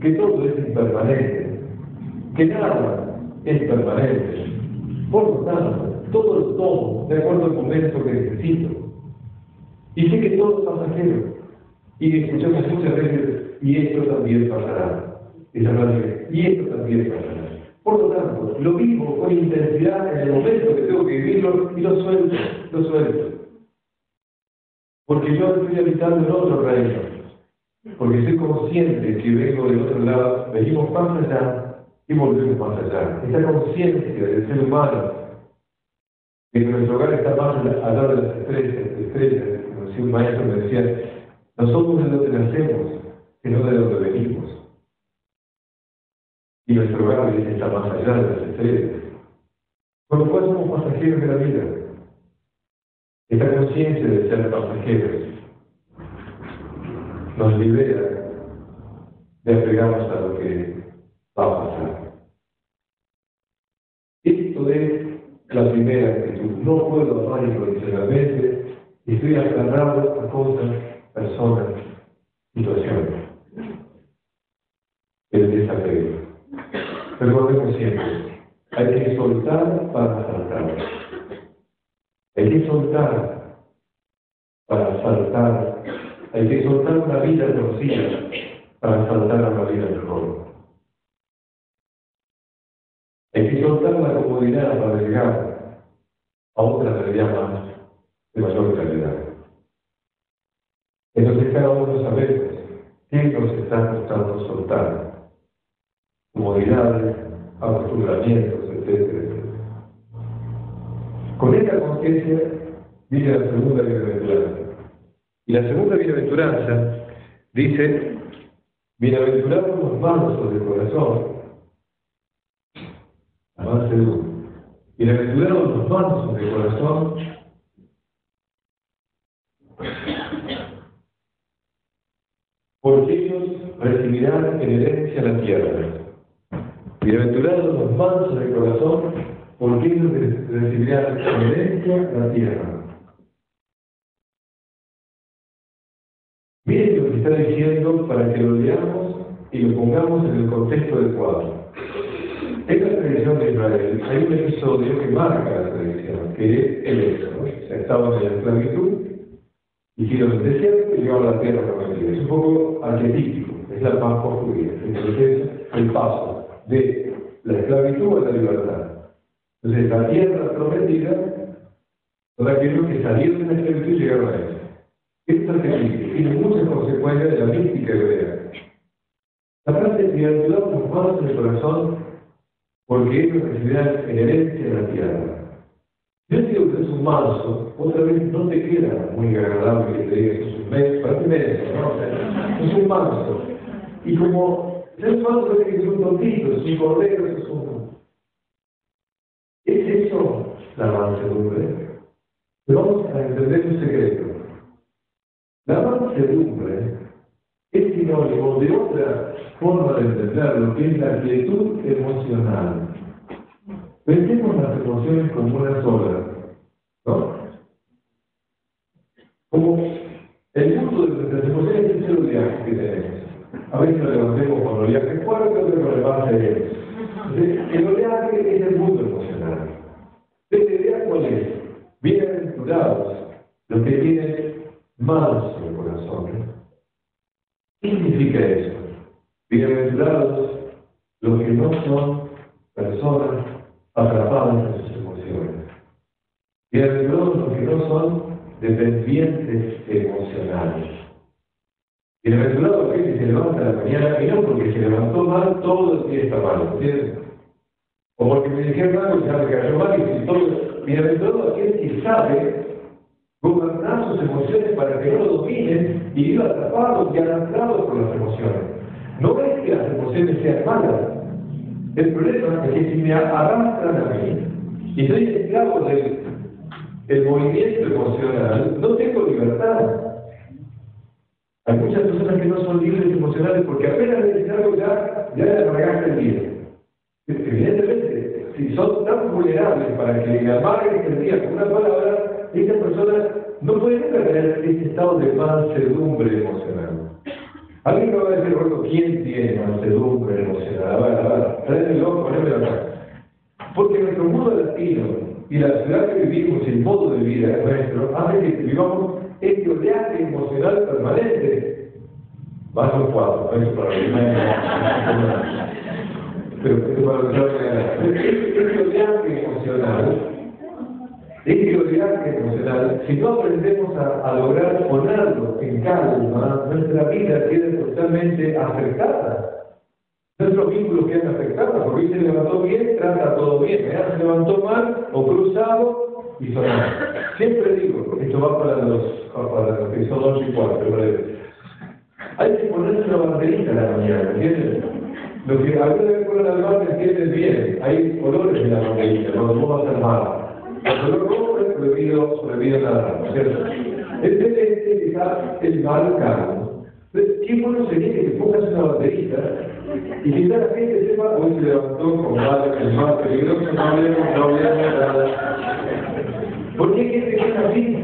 Speaker 3: que todo es impermanente, que nada es permanente, por lo tanto, todo es todo, de acuerdo al momento que necesito. Y sé que todo es pasajero. Y escuchamos muchas veces, y esto también pasará. Esa frase, y esto también pasará. Por lo tanto, lo vivo con intensidad en el momento que tengo que vivirlo y lo suelto, lo suelto. Porque yo estoy habitando en otro reino. Porque soy consciente que vengo del otro lado, venimos más allá y volvemos más allá. Esta conciencia del ser humano, que nuestro hogar está más allá de las estrellas, estrellas, como decía un maestro me decía, no somos de donde nacemos, sino de donde venimos. Y nuestro hogar está más allá de las estrellas. Con lo cual somos pasajeros de la vida. Esta conciencia de ser pasajeros nos libera de apegarnos a lo que va a pasar. Esto es la primera actitud. No puedo amar incondicionalmente y estoy aferrado a cosas, personas, situaciones. El desapego. Recordemos siempre, hay que soltar para saltar. Hay que soltar para saltar. Hay que soltar una vida conocida para saltar a una vida mejor. Hay que soltar la comodidad para llegar a otra realidad más de mayor calidad. Entonces cada uno sabemos qué nos está costando soltar. Comodidades, acostumbramientos, etc. Con esta conciencia viene la segunda bienaventuranza. Y la segunda bienaventuranza dice, bienaventurados los mansos del corazón, avance uno. Bienaventurados los mansos de corazón, porque ellos recibirán en herencia la tierra. Bienaventurados los mansos de corazón, porque ellos recibirán en herencia la tierra. Miren lo que está diciendo para que lo leamos y lo pongamos en el contexto adecuado. En la tradición de Israel hay un episodio que marca la tradición, que es el éxodo. Estaban en la esclavitud, hicieron el desierto y llegaron a la tierra prometida. Es un poco arquetípico, es la paz judía, entonces el paso de la esclavitud a la libertad. Entonces, la tierra prometida, todo aquellos que salieron de la esclavitud llegaron a ella. Esto es arquetípico, tiene muchas consecuencias de la mística hebrea. La frase bienaventurados los manos en el corazón, porque ellos recibirán en herencia la tierra. Yo digo que es un manso, otra vez no te queda muy agradable que te diga que es un mes, para ti merece, ¿no? Es un manso. Y como manso es que es un tontito, un cordero, es un... ¿Es eso la mansedumbre? Pero vamos a entender un secreto. La mansedumbre es sinónimo de otra forma de entender lo que es la quietud emocional. Pensemos las emociones como una sola, ¿no? Como el mundo de nuestras emociones es el viaje que tenemos. A veces lo levantemos con oleaje fuerte, otro con levante El oleaje es el mundo emocional. ¿Esta idea cuál es? Bienaventurados los que tienen manso el corazón. ¿Qué significa eso? Bienaventurados los que no son personas atrapadas en sus emociones. Bienaventurados los que no son dependientes emocionales. Bienaventurados aquel que se levanta la mañana y no porque se levantó mal, todo el día está mal, ¿entiendes? O porque me dijeron algo y ya me cayó mal y todo. Bienaventurado aquel que sabe gobernar sus emociones para que no lo dominen y viva atrapados y arrastrados por las emociones. No es que las emociones sean malas. El problema es que si me arrastran a mí y soy esclavo del el movimiento emocional, no tengo libertad. Hay muchas personas que no son libres emocionales porque apenas les dicen algo ya, ya les arragaste el día. Evidentemente, si son tan vulnerables para que le amarguen el día con una palabra, estas personas no pueden tener ese estado de mansedumbre emocional. Alguien me va a decir, bueno, ¿quién tiene mansedumbre emocional? A ver, a ver, tráemelo, ponémelo acá. Porque nuestro mundo latino y la ciudad que vivimos, el modo de vida nuestro, hace que vivamos este oleaje emocional permanente. Vaso cuatro, eso para Pero esto para este oleaje emocional, este oleaje emocional, si no aprendemos a, a lograr ponerlo en calma, nuestra vida queda totalmente afectada. Nuestros vínculos quedan afectados, porque se levantó bien, trata todo bien, se levantó mal o cruzado y sonó. Siempre digo, esto va para los, para los que son 8 y 4, hay que ponerse una banderita en la mañana, ¿entiendes? Lo que alguna vez ponen al mar, entienden bien, hay colores en la banderita, no lo vas a hacer mal. El color rojo es prohibido, prohibido nada, ¿cierto? El celeste quizás el mal cargo. Entonces, qué bueno sería que te pongas una banderita y quizás la gente sepa, hoy se levantó con mal, el mal peligroso, no hablemos, no hablemos nada. ¿Por qué hay gente que es así?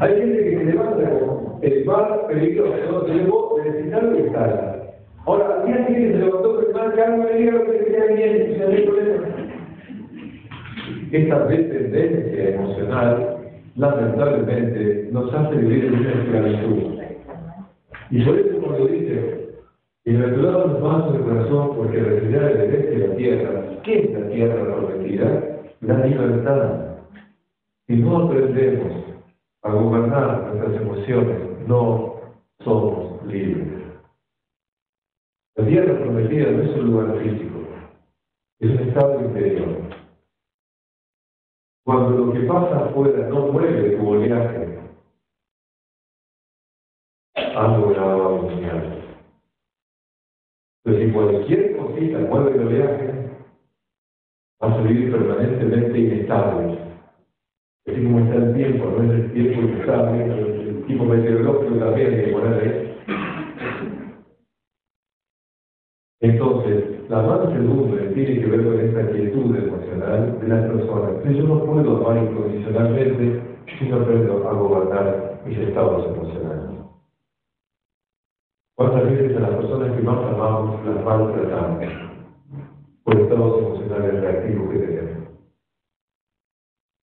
Speaker 3: Hay gente que se levanta con el mal peligroso, no de necesitar que está. Ahora, al día siguiente se levantó con el mal cargo y diga lo que queda bien, se hay. Esta dependencia emocional, lamentablemente, nos hace vivir en una esclavitud. Y por eso, como lo dice, Bienaventurado los mansos de corazón, porque recibirá el herencia de la tierra. ¿Qué es la tierra prometida? La libertad. Si no aprendemos a gobernar nuestras emociones, no somos libres. La tierra prometida no es un lugar físico, es un estado interior. Cuando lo que pasa afuera no mueve tu oleaje, algo grabado mundial. Entonces, si cualquier cosita mueve el oleaje, vas a vivir permanentemente inestable. Así como está el tiempo, no es el tiempo inestable, el tipo meteorológico también hay que poner ahí. Entonces, la mansedumbre tiene que ver con esta quietud emocional de las personas. Yo no puedo amar incondicionalmente si no aprendo a gobernar mis estados emocionales. ¿Cuántas veces a las personas que más amamos las maltratamos por estados emocionales reactivos que tenemos?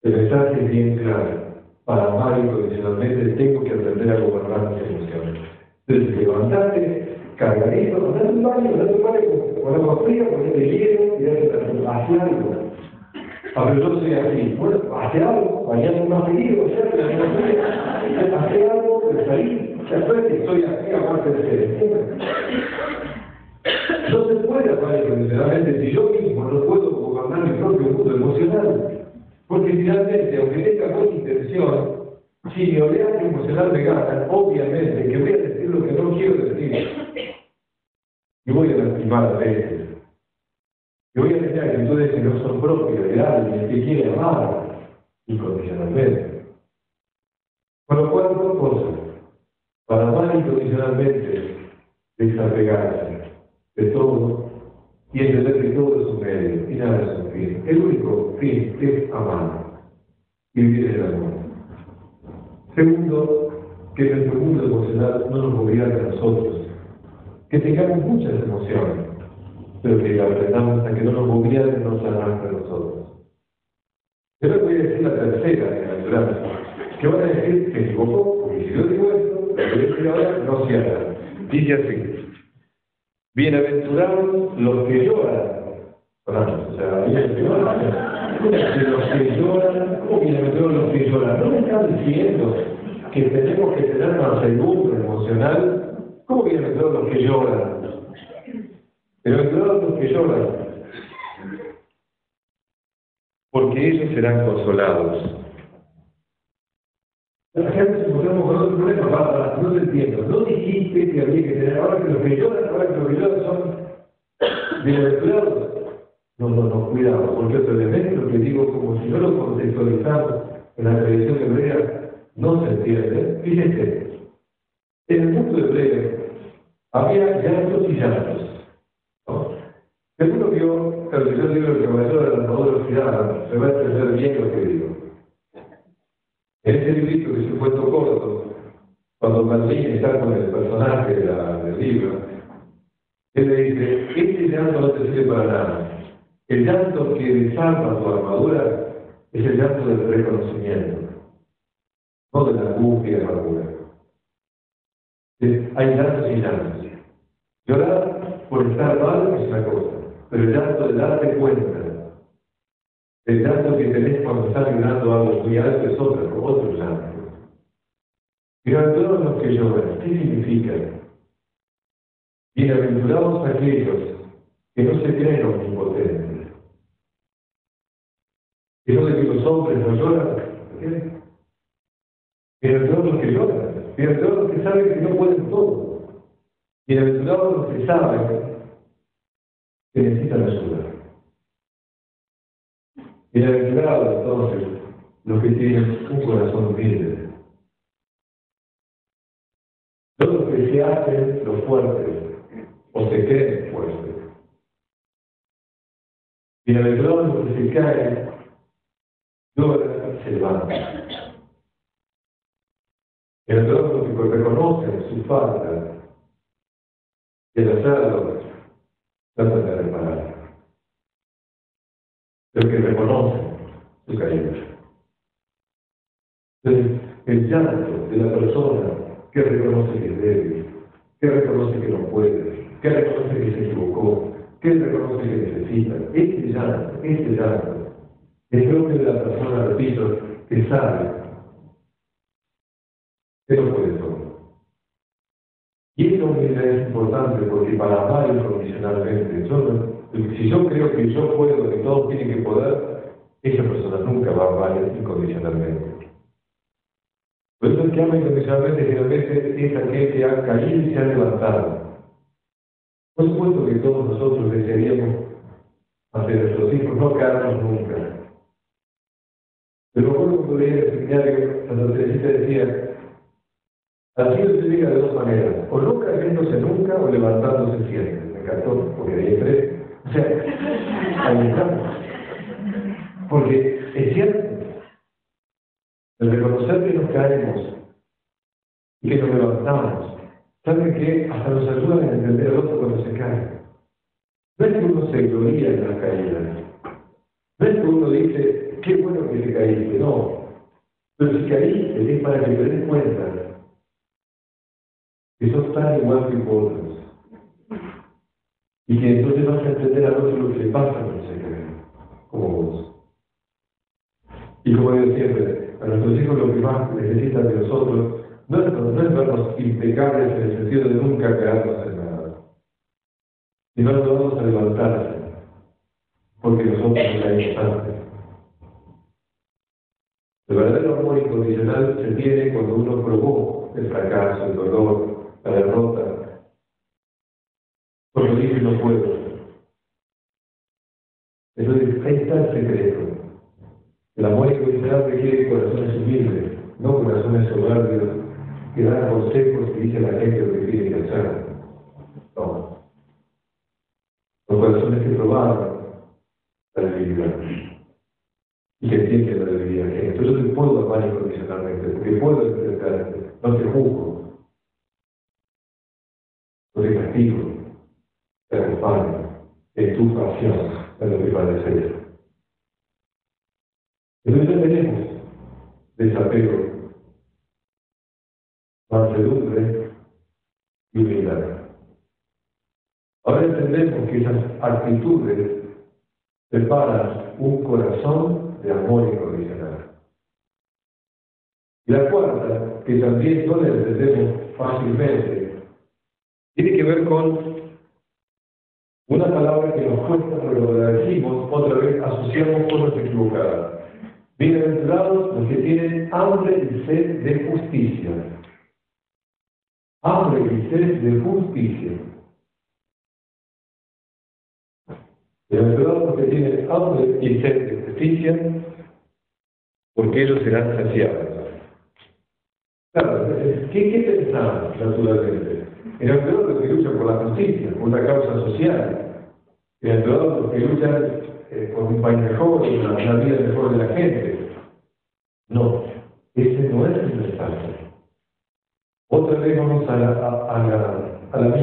Speaker 3: El mensaje es bien claro. Para amar incondicionalmente tengo que aprender a gobernar mis emociones. Entonces, levantarte, cargadito, date un baño, date un baño con agua fría, ponerte hielo y date hacia algo. A ver, yo soy así. Bueno, hace algo, bañando más seguido, hace algo, pero Después que estoy aquí, aparte de ser No se puede hablar incondicionalmente si yo mismo no puedo gobernar mi propio mundo emocional. Porque finalmente, aunque tenga buena intención, si mi oleaje emocional me gana, obviamente que voy a decir lo que no quiero decir. Y voy a lastimar a veces. Y voy a tener actitudes que no son propias de alguien que quiere amar incondicionalmente. Con lo cual, dos cosas para amar incondicionalmente, desapegarse de todo y entender que todo es un medio y nada es un fin. El único fin es amar y vivir el amor. Segundo, que nuestro mundo emocional no nos obligue a nosotros, que tengamos muchas emociones, pero que aprendamos a que no nos no nos arrastre a nosotros. Pero voy a decir la tercera de la que van a decir que se equivocó, porque si yo digo esto, pero ahora no cierra. Dice así, bienaventurados los que lloran. O sea, los que lloran, ¿cómo bienaventurados los que lloran? ¿No me están diciendo que tenemos que tener una segunda emocional? ¿Cómo bienaventurados los que lloran? Bienaventurados los que lloran.
Speaker 2: serán consolados.
Speaker 3: La gente se encontramos con otro problema, no te entiendo. No dijiste que había que tener, ahora que los que lloran, ahora que los que lloran son bienaventurados. No, no, no, cuidado, porque otro elemento que digo como si no lo contextualizamos en la tradición hebrea, no se entiende. Fíjense, en el mundo hebreo había llantos y llantos. Seguro vio, si yo digo el caballero de la oxidada, se va a entender bien lo que digo. En ese librito, que es un cuento corto, cuando Martín está con el personaje de la, del libro, él le dice, este llanto no te sirve para nada. El llanto que desarma tu armadura es el llanto del reconocimiento, no de la angustia y la amargura. Hay llantos y llantos. Llorar por estar mal es una cosa, pero el llanto de darte cuenta, el llanto que tenés cuando estás llorando algo muy alto es otro, otro llanto. todos los que lloran, ¿qué significa? Bienaventurados aquellos que no se creen omnipotentes. Eso de que los hombres no lloran, ¿qué? Bienaventurados los que lloran, bienaventurados los que saben que no pueden todo. Bienaventurados los que saben que necesitan ayuda. Bienaventurados entonces los que tienen un corazón humilde. No los que se hacen los fuertes o se creen fuertes. Bienaventurados los que se caen, lloran, se levantan. Bienaventurados los que reconocen su falta y hacerlo tratan de reparar pero que reconoce su caída. Entonces, el llanto de la persona que reconoce que es débil, que reconoce que no puede, que reconoce que se equivocó, que reconoce que necesita, este llanto, este llanto, es propio de la persona, repito, que sabe que no puede todo. Y humildad es importante porque para amar incondicionalmente, yo si yo creo que yo puedo, que todos tienen que poder, esa persona nunca va a amar incondicionalmente. Por eso el que ama incondicionalmente generalmente es aquel que ha caído y se ha levantado. Por supuesto que todos nosotros desearíamos hacer nuestros hijos no quedarnos nunca. Pero recuerdo cuando leía el seminario, cuando Teresita decía, así se llega de dos maneras, o no cayéndose nunca o levantándose siempre. Me encantó, porque ahí tres o sea, ahí estamos. Porque es cierto, el reconocer que nos caemos y que nos levantamos, ¿saben que Hasta nos ayuda a entender el otro cuando se cae. No es que uno se gloria en la caída. No es que uno dice, qué bueno que te caíste, no. Pero si caíste es para que te des cuenta que sos tan igual que otros y que entonces vas a entender al otro lo que le pasa cuando se cree, como vos. Y como digo siempre, a nuestros hijos lo que más necesitan de nosotros no es, no es impecables en el sentido de nunca quedarnos en nada, sino ayudarnos a levantarse, porque nosotros nos caemos antes. El verdadero amor incondicional se tiene cuando uno probó el fracaso, el dolor, la derrota, porque dice no puedo. Entonces, ahí está el secreto. El amor incondicional requiere corazones humildes, no corazones soberbios que dan consejos y dicen la gente lo que tiene que hacer. No. Los corazones que probaron la debilidad y que entienden la debilidad. Entonces yo te puedo amar incondicionalmente, porque puedo entenderte, no te juzgo, no te castigo te acompaña en tu pasión, en lo que padeces. Entonces tenemos desapego, mansedumbre y humildad. Ahora entendemos que esas actitudes preparan un corazón de amor incondicional. Y la cuarta, que también no la entendemos fácilmente, tiene que ver con una palabra que nos cuesta, pero la decimos otra vez, asociamos cosas equivocadas. Bienaventurados los que tienen hambre y sed de justicia. Hambre y sed de justicia. Bienaventurados los que tienen hambre y sed de justicia, porque ellos serán saciados. Claro, ¿qué, qué pensamos naturalmente? Bienaventurados los que luchan por la justicia, por la causa social. Bienaventurados los que luchan eh, por un país mejor, y una, vida mejor de la gente. No, ese no es el mensaje. Otra vez vamos a la, a, a la.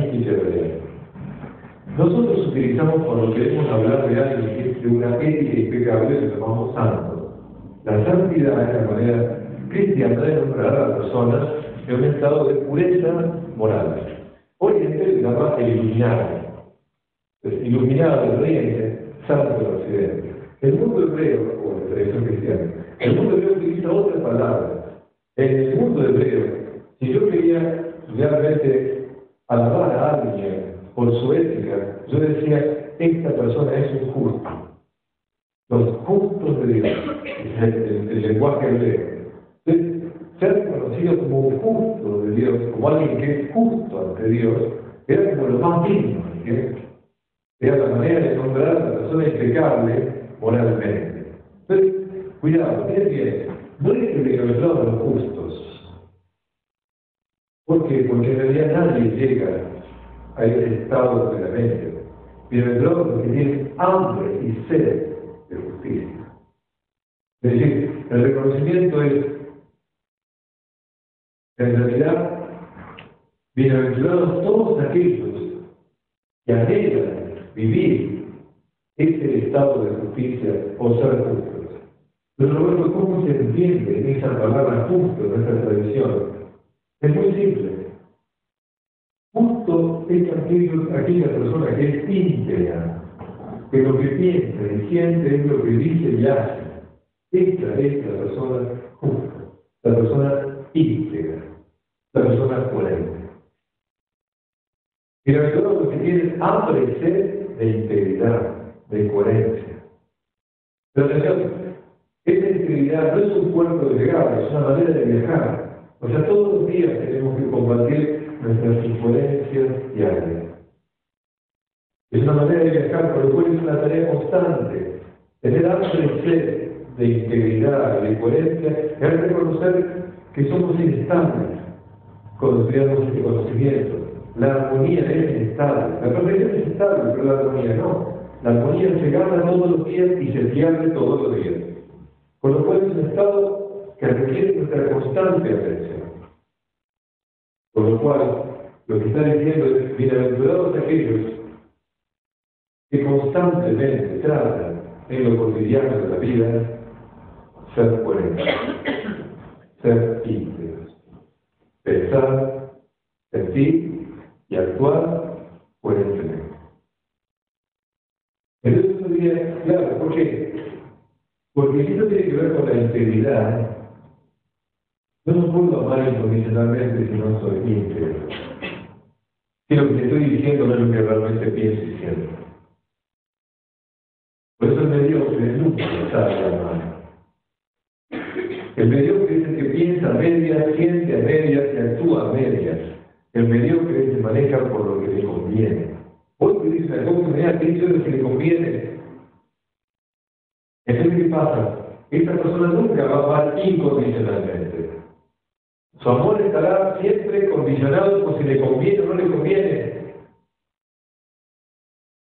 Speaker 3: Nosotros utilizamos cuando queremos hablar de alguien de una ética impecable que llamamos santo. La santidad es la manera cristiana de nombrar a la persona en un estado de pureza moral. Hoy en día se llama el iluminado. Iluminado del Oriente santo del Occidente. El mundo hebreo, o la tradición cristiana, el mundo hebreo utiliza otra palabra. En el mundo hebreo, si yo quería realmente alabar a alguien por su ética, yo decía, esta persona es un justo. Los justos de Dios, el, el, lenguaje hebreo. Ser conocido como justo de Dios, como alguien que es justo ante Dios, era como lo más digno. Era la manera de nombrar a la persona impecable moralmente. Entonces, cuidado, miren bien, no es que bienaventurados los justos. ¿Por qué? Porque en realidad nadie llega a ese estado de la mente. Bienaventurados los que tienen hambre y sed de justicia. Es decir, el reconocimiento es, en realidad, bienaventurados todos aquellos que anhelan vivir ese estado de justicia o ser justos. Pero Roberto, ¿cómo se entiende esa palabra justo en nuestra tradición? Es muy simple. Justo es aquella persona que es íntegra, que lo que piensa y siente es lo que dice y hace. Esta es la persona justa, la persona íntegra, la persona coherente. Y la persona que tiene hambre y sed de integridad, de coherencia. Pero atención, esa integridad no es un cuerpo de llegar, es una manera de viajar. O sea, todos los días tenemos que combatir nuestras incoherencias diarias. Es una manera de viajar, por lo cual es una tarea constante. Tener hambre de integridad, de coherencia, es reconocer que somos inestables cuando estudiamos este conocimiento la armonía es estable. La perfección es estable, pero la armonía no. La armonía se gana todos los días y se pierde todos los días. Con lo cual es un estado que requiere nuestra constante atención. Con lo cual, lo que está diciendo es, bienaventurados aquellos que constantemente tratan en lo cotidiano de la vida ser coherentes, ser íntegros, pensar, sentir y actuar coherentemente. Entonces uno diría, claro, ¿por qué? Porque si esto tiene que ver con la integridad, yo no puedo amar incondicionalmente si no soy íntegro. Si lo que te estoy diciendo no es lo que realmente pienso y siento. Por eso el mediocre nunca sabe amar. El mediocre es el que piensa medias, siente a medias y actúa medias. El mediocre se maneja por lo que le conviene. Hoy te dice la cosa, ¿qué es lo que le conviene? Entonces, ¿qué pasa? Esta persona nunca va a amar incondicionalmente. Su amor estará siempre condicionado por si le conviene o no le conviene.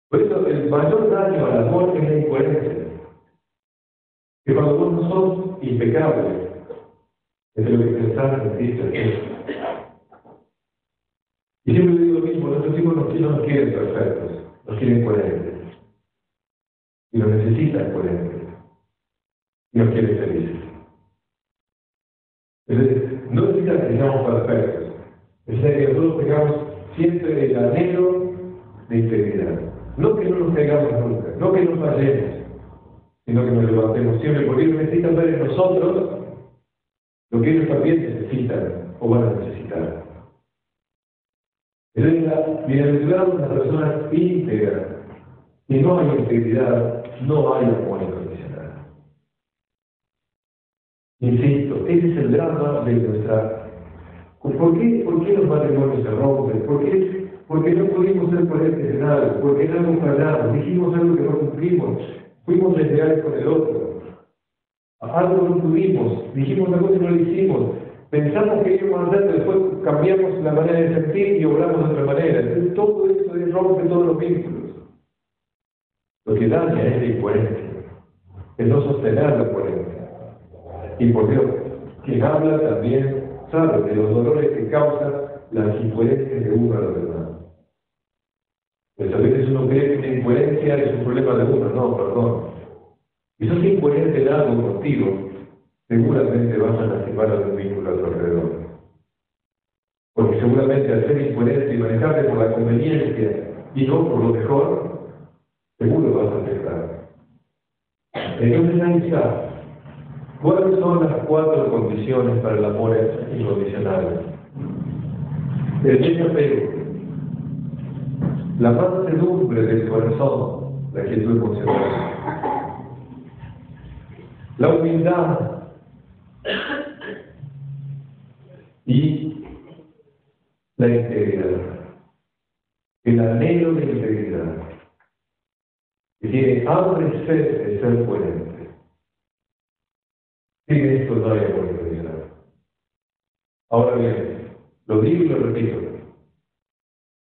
Speaker 3: Por eso el mayor daño al amor es la incoherencia. Que cuando vos no sos impecable, es lo que pensás, sentís, y siempre digo lo mismo, nuestros hijos no, no quieren perfectos, nos quieren coherentes. Y nos necesitan coherentes. Y nos quieren felices. Entonces, no necesitan que seamos perfectos. Necesitan que nosotros tengamos siempre el anhelo de integridad. No que no nos tengamos nunca, no que nos fallemos, sino que nos levantemos siempre, porque ellos necesitan ver en nosotros lo que ellos también necesitan o van a necesitar. Pero bienaventurado una persona íntegra. Si no hay integridad, no hay amor incondicional. Insisto, ese es el drama de nuestra... ¿Por qué, por qué los matrimonios se rompen? ¿Por qué? Porque no pudimos ser coherentes en algo, porque no hemos fallado, dijimos algo que no cumplimos, fuimos desleales con el otro, algo no tuvimos, dijimos cosa y no lo hicimos, pensamos que íbamos a hacer, después cambiamos la manera de sentir y obramos de otra manera. Entonces todo eso rompe todos los vínculos. Lo que daña es la incoherencia, es no sostener la coherencia. Y por Dios, quien habla también sabe de los dolores que causan las incoherencias de uno a los demás. Pues a veces uno cree que incoherencia es un problema de uno, no, perdón. Y sos incoherente en algo contigo, seguramente vas a lastimar a un vínculo a tu alrededor. Porque seguramente al ser incoherente y manejarte por la conveniencia y no por lo mejor, seguro vas a afectar. Entonces ahí está. ¿Cuáles son las cuatro condiciones para el amor incondicional? El desapego, la mansedumbre del corazón, la quietud emocional, la humildad, y la integridad, el anhelo de integridad, que tiene hambre y sed de ser coherente. Sin esto no hay amor Ahora bien, lo digo y lo repito.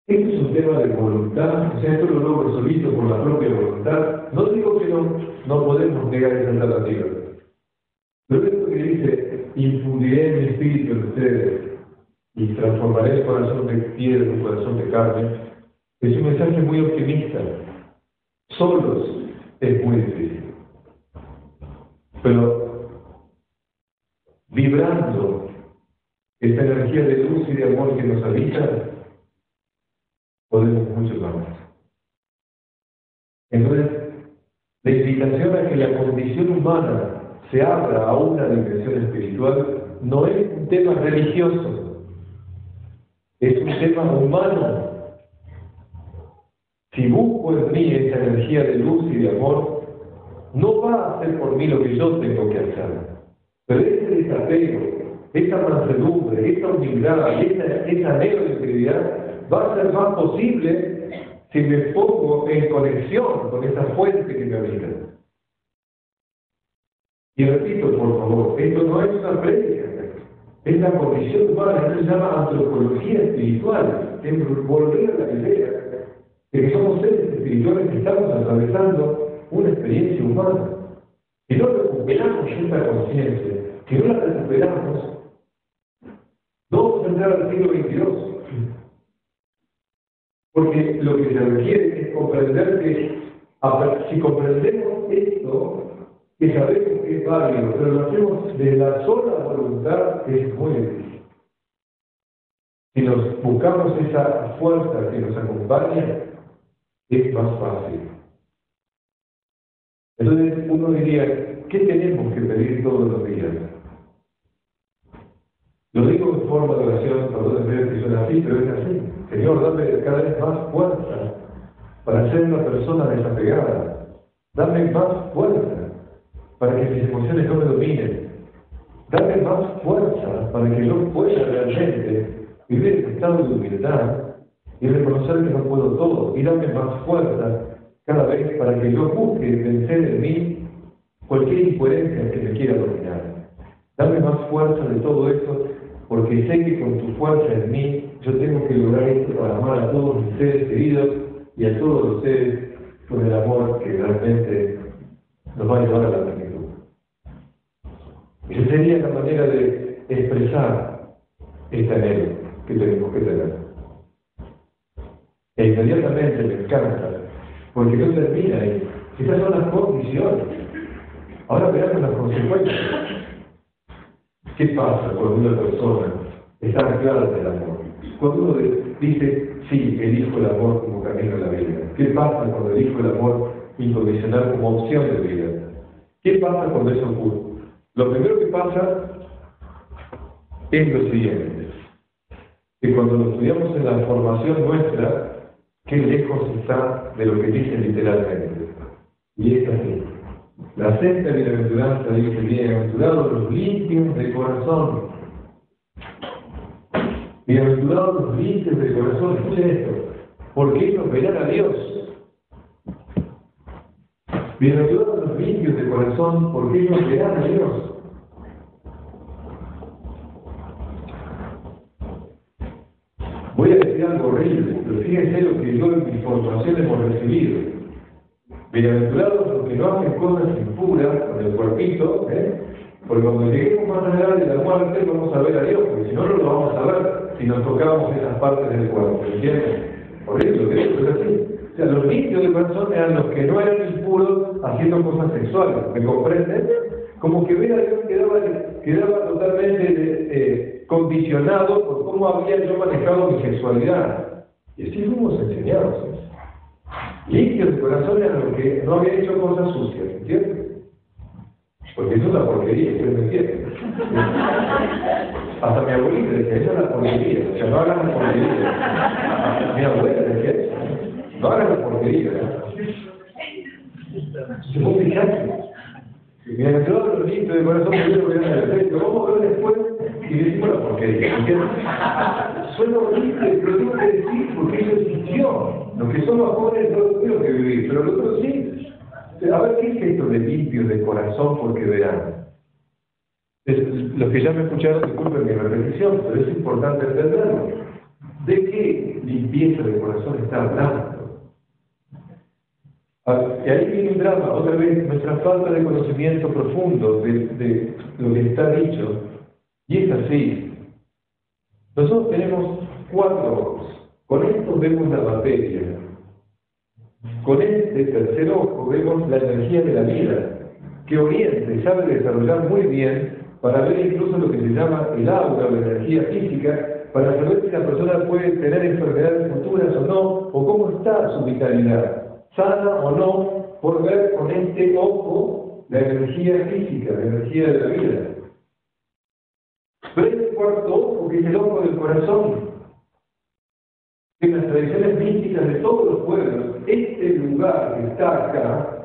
Speaker 3: Este es un tema de voluntad, o sea, esto lo logro solito por la propia voluntad. No digo que no, no podemos negar esa alternativa. Pero esto que dice, infundiré mi espíritu en ustedes y transformaré el corazón de piedra en un corazón de carne, es un mensaje muy optimista. Solos es muy difícil. Pero vibrando esta energía de luz y de amor que nos habita, podemos mucho más. Entonces, la invitación a que la condición humana se abra a una dimensión espiritual no es un tema religioso, es un tema humano. Si busco en mí esa energía de luz y de amor, no va a hacer por mí lo que yo tengo que hacer. Pero ese desapego, esa mansedumbre, esa humildad esa, de integridad va a ser más posible si me pongo en conexión con esa fuente que me habita. Y repito, por favor, esto no es una prédica, es la condición humana, esto se llama antropología espiritual, es volver a la idea de que somos seres espirituales que estamos atravesando una experiencia humana. Si no recuperamos esta conciencia, si no la recuperamos, no vamos a entrar al siglo XXII. Porque lo que se requiere es comprender que si comprendemos esto, que sabemos que es válido, pero lo hacemos de la sola voluntad, es muy difícil. Si nos buscamos esa fuerza que nos acompaña, es más fácil. Entonces uno diría, ¿qué tenemos que pedir todos los días? Lo digo en forma de oración, perdón que suena así, pero es así. Señor, dame cada vez más fuerza para ser una persona desapegada. Dame más fuerza para que mis emociones no me dominen. Dame más fuerza para que yo pueda realmente vivir en estado de humildad y reconocer que no puedo todo. Y dame más fuerza cada vez para que yo busque vencer en mí cualquier incoherencia que me quiera dominar. Dame más fuerza de todo eso porque sé que con tu fuerza en mí yo tengo que lograr esto para amar a todos mis seres queridos y a todos los seres con el amor que realmente nos va a llevar a la plenitud. Esa sería la manera de expresar este anhelo que tenemos que tener. E inmediatamente me encanta, porque no termina ahí. Estas son las condiciones. Ahora veamos las consecuencias. ¿Qué pasa cuando una persona está anclada en el amor? Cuando uno dice, sí, elijo el amor como camino a la vida. ¿Qué pasa cuando elijo el amor incondicional como opción de vida? ¿Qué pasa cuando eso ocurre? Lo primero que pasa es lo siguiente, que cuando lo estudiamos en la formación nuestra, qué lejos está de lo que dice literalmente. Y es así. La sexta bienaventuranza dice, bienaventurados los limpios de corazón. Bienaventurados los limpios de corazón, escuchen esto, porque ellos verán a Dios. Bienaventurados los limpios de corazón, porque ellos verán a Dios. Voy a decir algo horrible, pero fíjense lo que yo en mis formaciones hemos recibido. Bienaventurados los que no hacen cosas impuras con el cuerpito, ¿eh? porque cuando lleguemos más allá de la muerte vamos a ver a Dios, porque si no, no lo vamos a ver si nos tocamos esas partes del cuerpo, ¿entienden? Por eso que eso es así. O sea, los limpios de corazón eran los que no eran impuros haciendo cosas sexuales, ¿me comprenden? Como que ver a Dios quedaba, quedaba totalmente eh, condicionado por cómo había yo manejado mi sexualidad. Y así fuimos enseñados. Limpios de corazón eran los que no habían hecho cosas sucias, ¿entiendes? Porque eso es la porquería, ¿ustedes me entienden? Hasta mi abuelita decía, esa es la porquería, o sea, no hagan la porquería. Mi abuela decía eso, no hagan la porquería. Se fue picante. Mira, yo los limpios de corazón primero que el efecto, vamos a ver después y decimos la porquería. ¿entiendes? Suena horrible, pero tengo que decir porque eso existió. Los que somos jóvenes no lo tuvieron que vivir, pero los otros sí. A ver, ¿qué es esto de limpio de corazón porque verán? Los que ya me escucharon, disculpen mi repetición, pero es importante entenderlo. ¿De qué limpieza de corazón está hablando? Y ahí viene un drama, otra vez, nuestra falta de conocimiento profundo de, de lo que está dicho. Y es así. Nosotros tenemos cuatro ojos. Con esto vemos la materia. Con este tercer ojo vemos la energía de la vida, que Oriente sabe desarrollar muy bien para ver incluso lo que se llama el aura la energía física, para saber si la persona puede tener enfermedades futuras o no, o cómo está su vitalidad sana o no, por ver con este ojo la energía física, la energía de la vida. Pero este cuarto ojo, que es el ojo del corazón, en las tradiciones místicas de todos los pueblos, este lugar que está acá,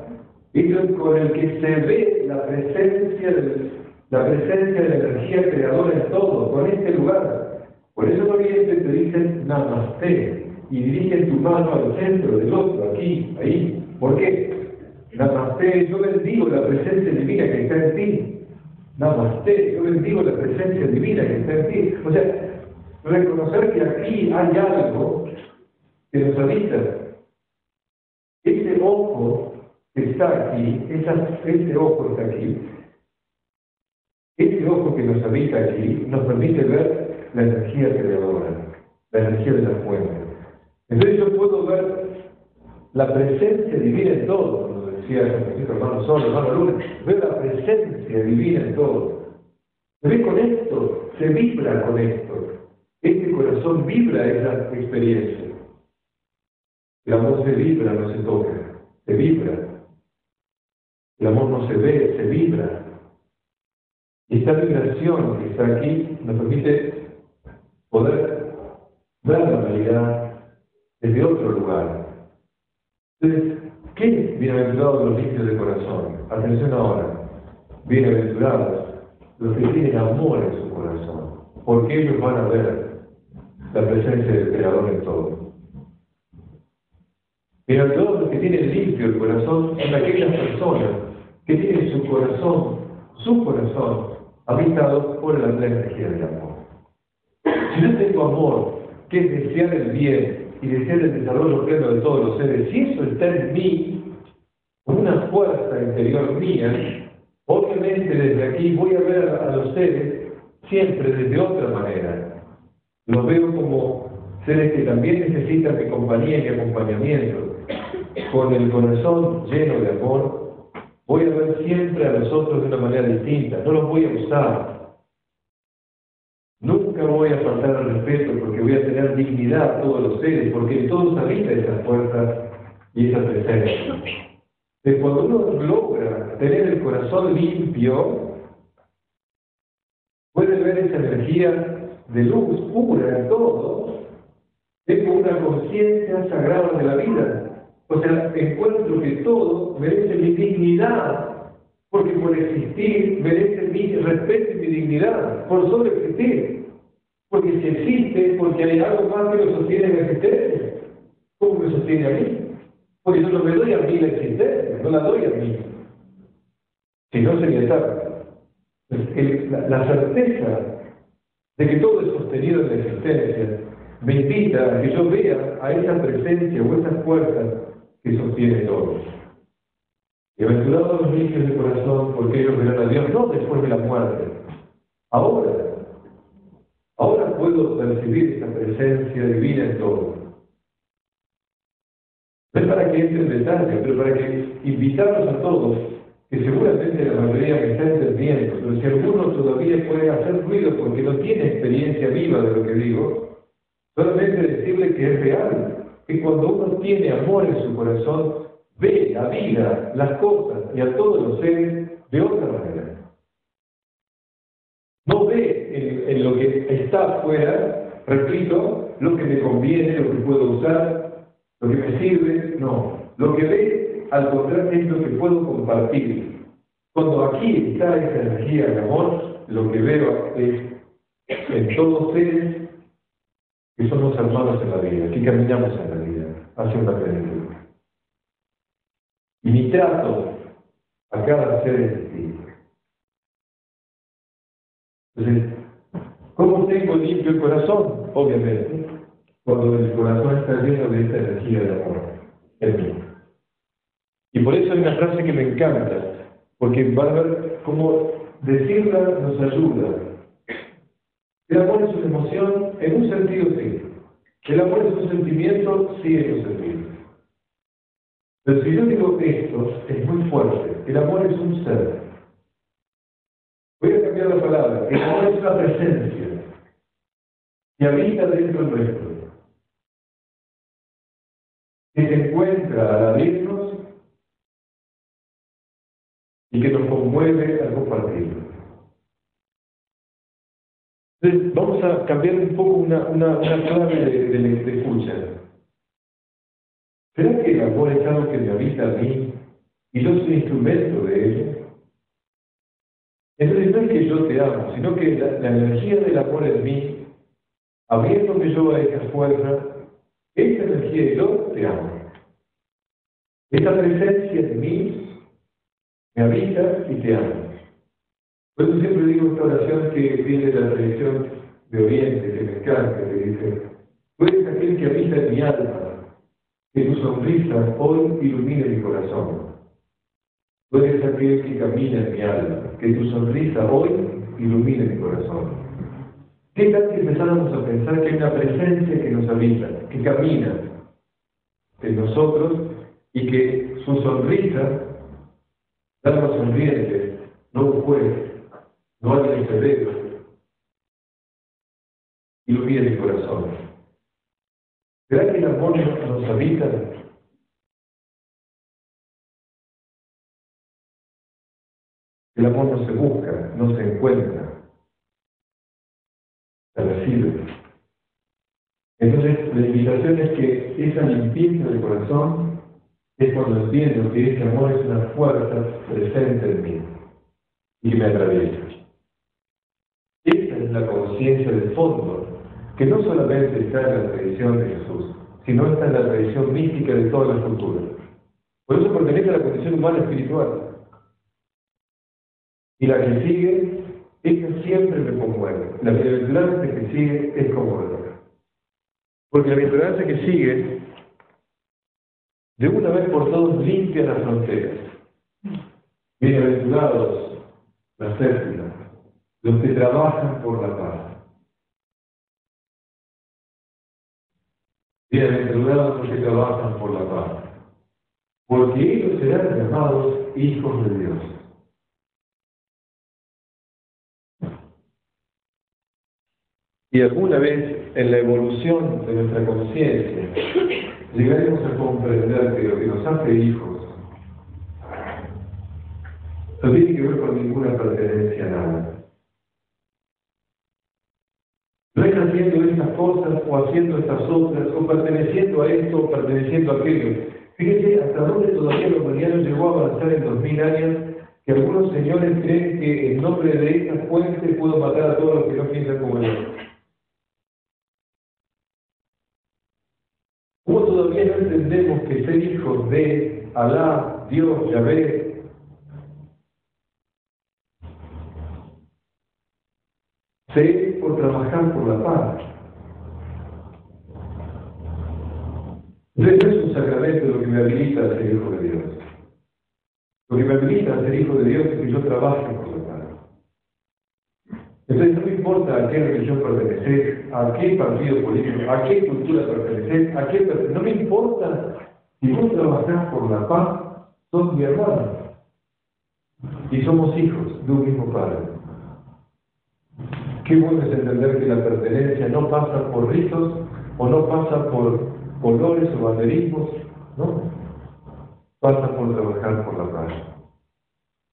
Speaker 3: es con el que se ve la presencia de la presencia de la energía creadora en todo, con este lugar. Por eso en Oriente te dicen Namaste, y dirigen tu mano al centro del otro, aquí, ahí. ¿Por qué? Namaste, yo bendigo la presencia divina que está en ti. Namaste, yo bendigo la presencia divina que está en ti. O sea, reconocer que aquí hay algo que nos habita. Ese ojo que está aquí, ese ojo está aquí, ese ojo que nos habita aquí nos permite ver la energía creadora, la energía de la fuente. Entonces yo puedo ver la presencia divina en todo, decía Francisco hermano Sol, veo la presencia divina en todo. Se ve con esto, se vibra con esto. Este corazón vibra esa experiencia. El amor se vibra, no se toca, se vibra. El amor no se ve, se vibra. Y esta vibración que está aquí nos permite poder ver la realidad desde otro lugar. Entonces, ¿qué bienaventurados los limpios de corazón? Atención ahora. Bienaventurados los que tienen amor en su corazón, porque ellos van a ver la presencia del Creador en todo. Bienaventurados los que tienen limpio el corazón son aquellas personas que tienen su corazón, su corazón, habitado por la energía del amor. Si yo tengo amor, que es desear el bien, y desear el desarrollo pleno de todos los seres, si eso está en mí, una fuerza interior mía, obviamente desde aquí voy a ver a los seres siempre desde otra manera. Los veo como seres que también necesitan mi compañía y mi acompañamiento. Con el corazón lleno de amor, voy a ver siempre a los otros de una manera distinta, no los voy a usar, Nunca voy a faltar al respeto porque voy a tener dignidad todos los seres, porque en todos habita esas fuerzas y esa presencia. Cuando uno logra tener el corazón limpio, puede ver esa energía de luz pura en todo, tengo una conciencia sagrada de la vida. O sea, encuentro que todo merece mi dignidad porque por existir merece mi respeto y mi dignidad, por solo existir. Porque si existe, porque hay algo más que lo sostiene en la existencia. ¿Cómo me sostiene a mí? Porque yo no me doy a mí la existencia, no la doy a mí. Si no sería tal. La, la certeza de que todo es sostenido en la existencia me invita a que yo vea a esa presencia o esas fuerzas que sostiene todo. Y los limpios de corazón, porque ellos verán a Dios, no después de la muerte, ahora. Ahora puedo percibir esa presencia divina en todo. No es para que entre en detalle, pero para que invitarlos a todos, que seguramente la mayoría me está entendiendo, pero si alguno todavía puede hacer ruido porque no tiene experiencia viva de lo que digo, solamente decirle que es real, que cuando uno tiene amor en su corazón, ve la vida, las cosas y a todos los seres de otra manera. No ve en, lo que está afuera, repito, lo que me conviene, lo que puedo usar, lo que me sirve, no. Lo que ve, al contrario, es lo que puedo compartir. Cuando aquí está esa energía de amor, lo que veo es en todos seres que somos hermanos en la vida, que caminamos en la vida hacia una plenitud. Y mi trato a cada ser es distinto. Entonces, ¿cómo tengo limpio el corazón? Obviamente, cuando el corazón está lleno de esta energía de amor en mí. Y por eso hay una frase que me encanta, porque va a ver cómo decirla nos ayuda. El amor es una emoción en un sentido sí. El amor es un sentimiento sí en un sentido. Pero si yo digo esto, es muy fuerte. El amor es un ser. Voy a cambiar la palabra. El amor es una presencia que habita dentro nuestro. Que se encuentra al abrirnos y que nos conmueve al compartirlo. Entonces, vamos a cambiar un poco una, una, clave de, de, escucha. ¿Será que el amor es algo que me habita a mí y yo soy instrumento de ello? Entonces no es que yo te amo, sino que la, energía del amor en mí, abriéndome yo a esa fuerza, esa energía yo te amo. Esa presencia de mí me habita y te amo. Por eso siempre digo esta oración que viene de la tradición de Oriente, que me encanta, que dice, tú eres aquel que habita en mi alma, que tu sonrisa hoy ilumine mi corazón. Puedes aquel que camina en mi alma, que tu sonrisa hoy ilumine mi corazón. ¿Qué tal si empezáramos a pensar que hay una presencia que nos habita, que camina en nosotros y que su sonrisa, alma sonriente, no un juez, no alguien severo, ilumine mi corazón? ¿Será que el amor nos habita? El amor no se busca, no se encuentra, Entonces, la invitación es que esa limpieza del corazón es cuando entiendo que ese amor es una fuerza presente en mí y me atraviesa. Esa es la conciencia de fondo que no solamente está en la tradición de Jesús, sino está en la tradición mística de todas las culturas. Por eso pertenece a la condición humana espiritual. Y la que sigue, esa siempre me conmueve. La bienaventuranza que sigue es conmovedora. Porque la bienaventuranza que sigue, de una vez por todas, limpia las fronteras. Bienaventurados las células, los que trabajan por la paz. Bienaventurados los que trabajan por la paz, porque ellos serán llamados hijos de Dios. Y alguna vez en la evolución de nuestra conciencia llegaremos a comprender que lo que nos hace hijos no tiene que ver con ninguna pertenencia a nada. No es haciendo estas cosas o haciendo estas otras, o perteneciendo a esto o perteneciendo a aquello. Fíjense hasta dónde todavía la humanidad llegó a avanzar en dos mil años, que algunos señores creen que en nombre de esa fuente puedo matar a todos los que no piensan como yo. ¿Cómo todavía no entendemos que ser de Alá, Dios, Yahvé, se por trabajar por la paz? Entonces es un sacramento lo que me habilita a ser hijo de Dios. Lo que me habilita a ser hijo de Dios es que yo trabaje por la paz. Entonces no me importa a qué religión pertenecer, a qué partido político, a qué cultura pertenecer, a qué no me importa si vos trabajás por la paz, sos mi hermano. Y somos hijos de un mismo padre. Qué bueno es entender que la pertenencia no pasa por ritos o no pasa por colores o banderismos, ¿no? Pasa por trabajar por la paz.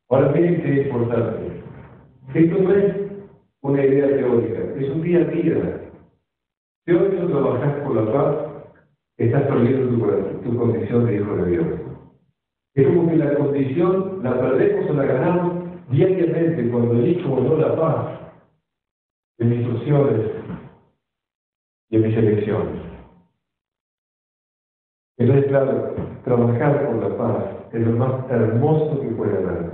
Speaker 3: Ahora miren qué importante. Esto no es una idea teórica, es un día a día. Si hoy no trabajas por la paz, estás perdiendo tu, tu condición de hijo de Dios. Es como que la condición la perdemos o la ganamos diariamente cuando elijo o no la paz en mis opciones y en mis elecciones. Entonces, claro, trabajar por la paz es lo más hermoso que puede haber.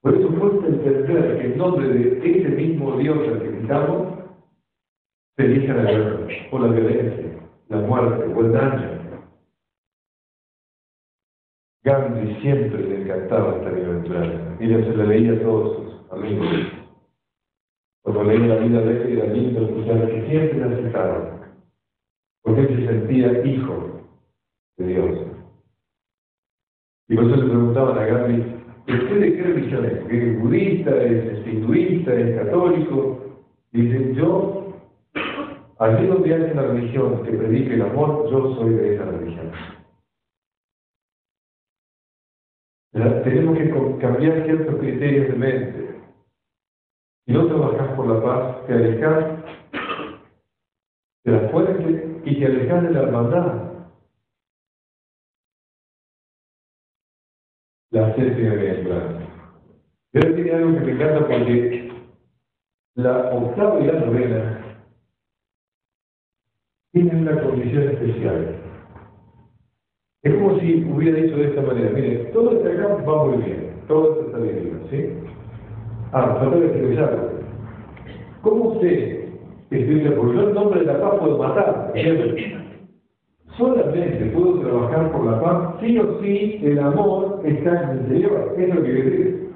Speaker 3: Por eso cuesta entender que en nombre de ese mismo Dios al que gritamos, se elige la guerra, o la violencia, la muerte, o el daño. Gandhi siempre le encantaba esta bienaventuranza. Ella se la leía a todos sus amigos. Cuando leía la vida de él, era lindo escuchar que siempre la aceptaron. Porque él se sentía hijo de Dios. Y por eso le preguntaban a Gandhi, ¿usted de qué religión es? ¿Es budista, es, hinduista, es católico? Y dicen, yo, allí donde hay una religión que predique el amor, yo soy de esa religión. Tenemos que cambiar ciertos criterios de mente. Si no trabajas por la paz, te alejas de la fuente y te alejas de la hermandad. la séptima bienaventuranza. Pero tiene algo que me encanta porque la octava y la novena tienen una condición especial. Es como si hubiera dicho de esta manera, mire, todo este acá va muy bien, todo esto está bien, ¿sí? Ah, falta expresarlo. ¿Cómo usted explica? Porque yo en nombre de la paz puedo matar, Solamente puedo trabajar por la paz, sí o sí el amor está en el interior, es lo que quiero decir.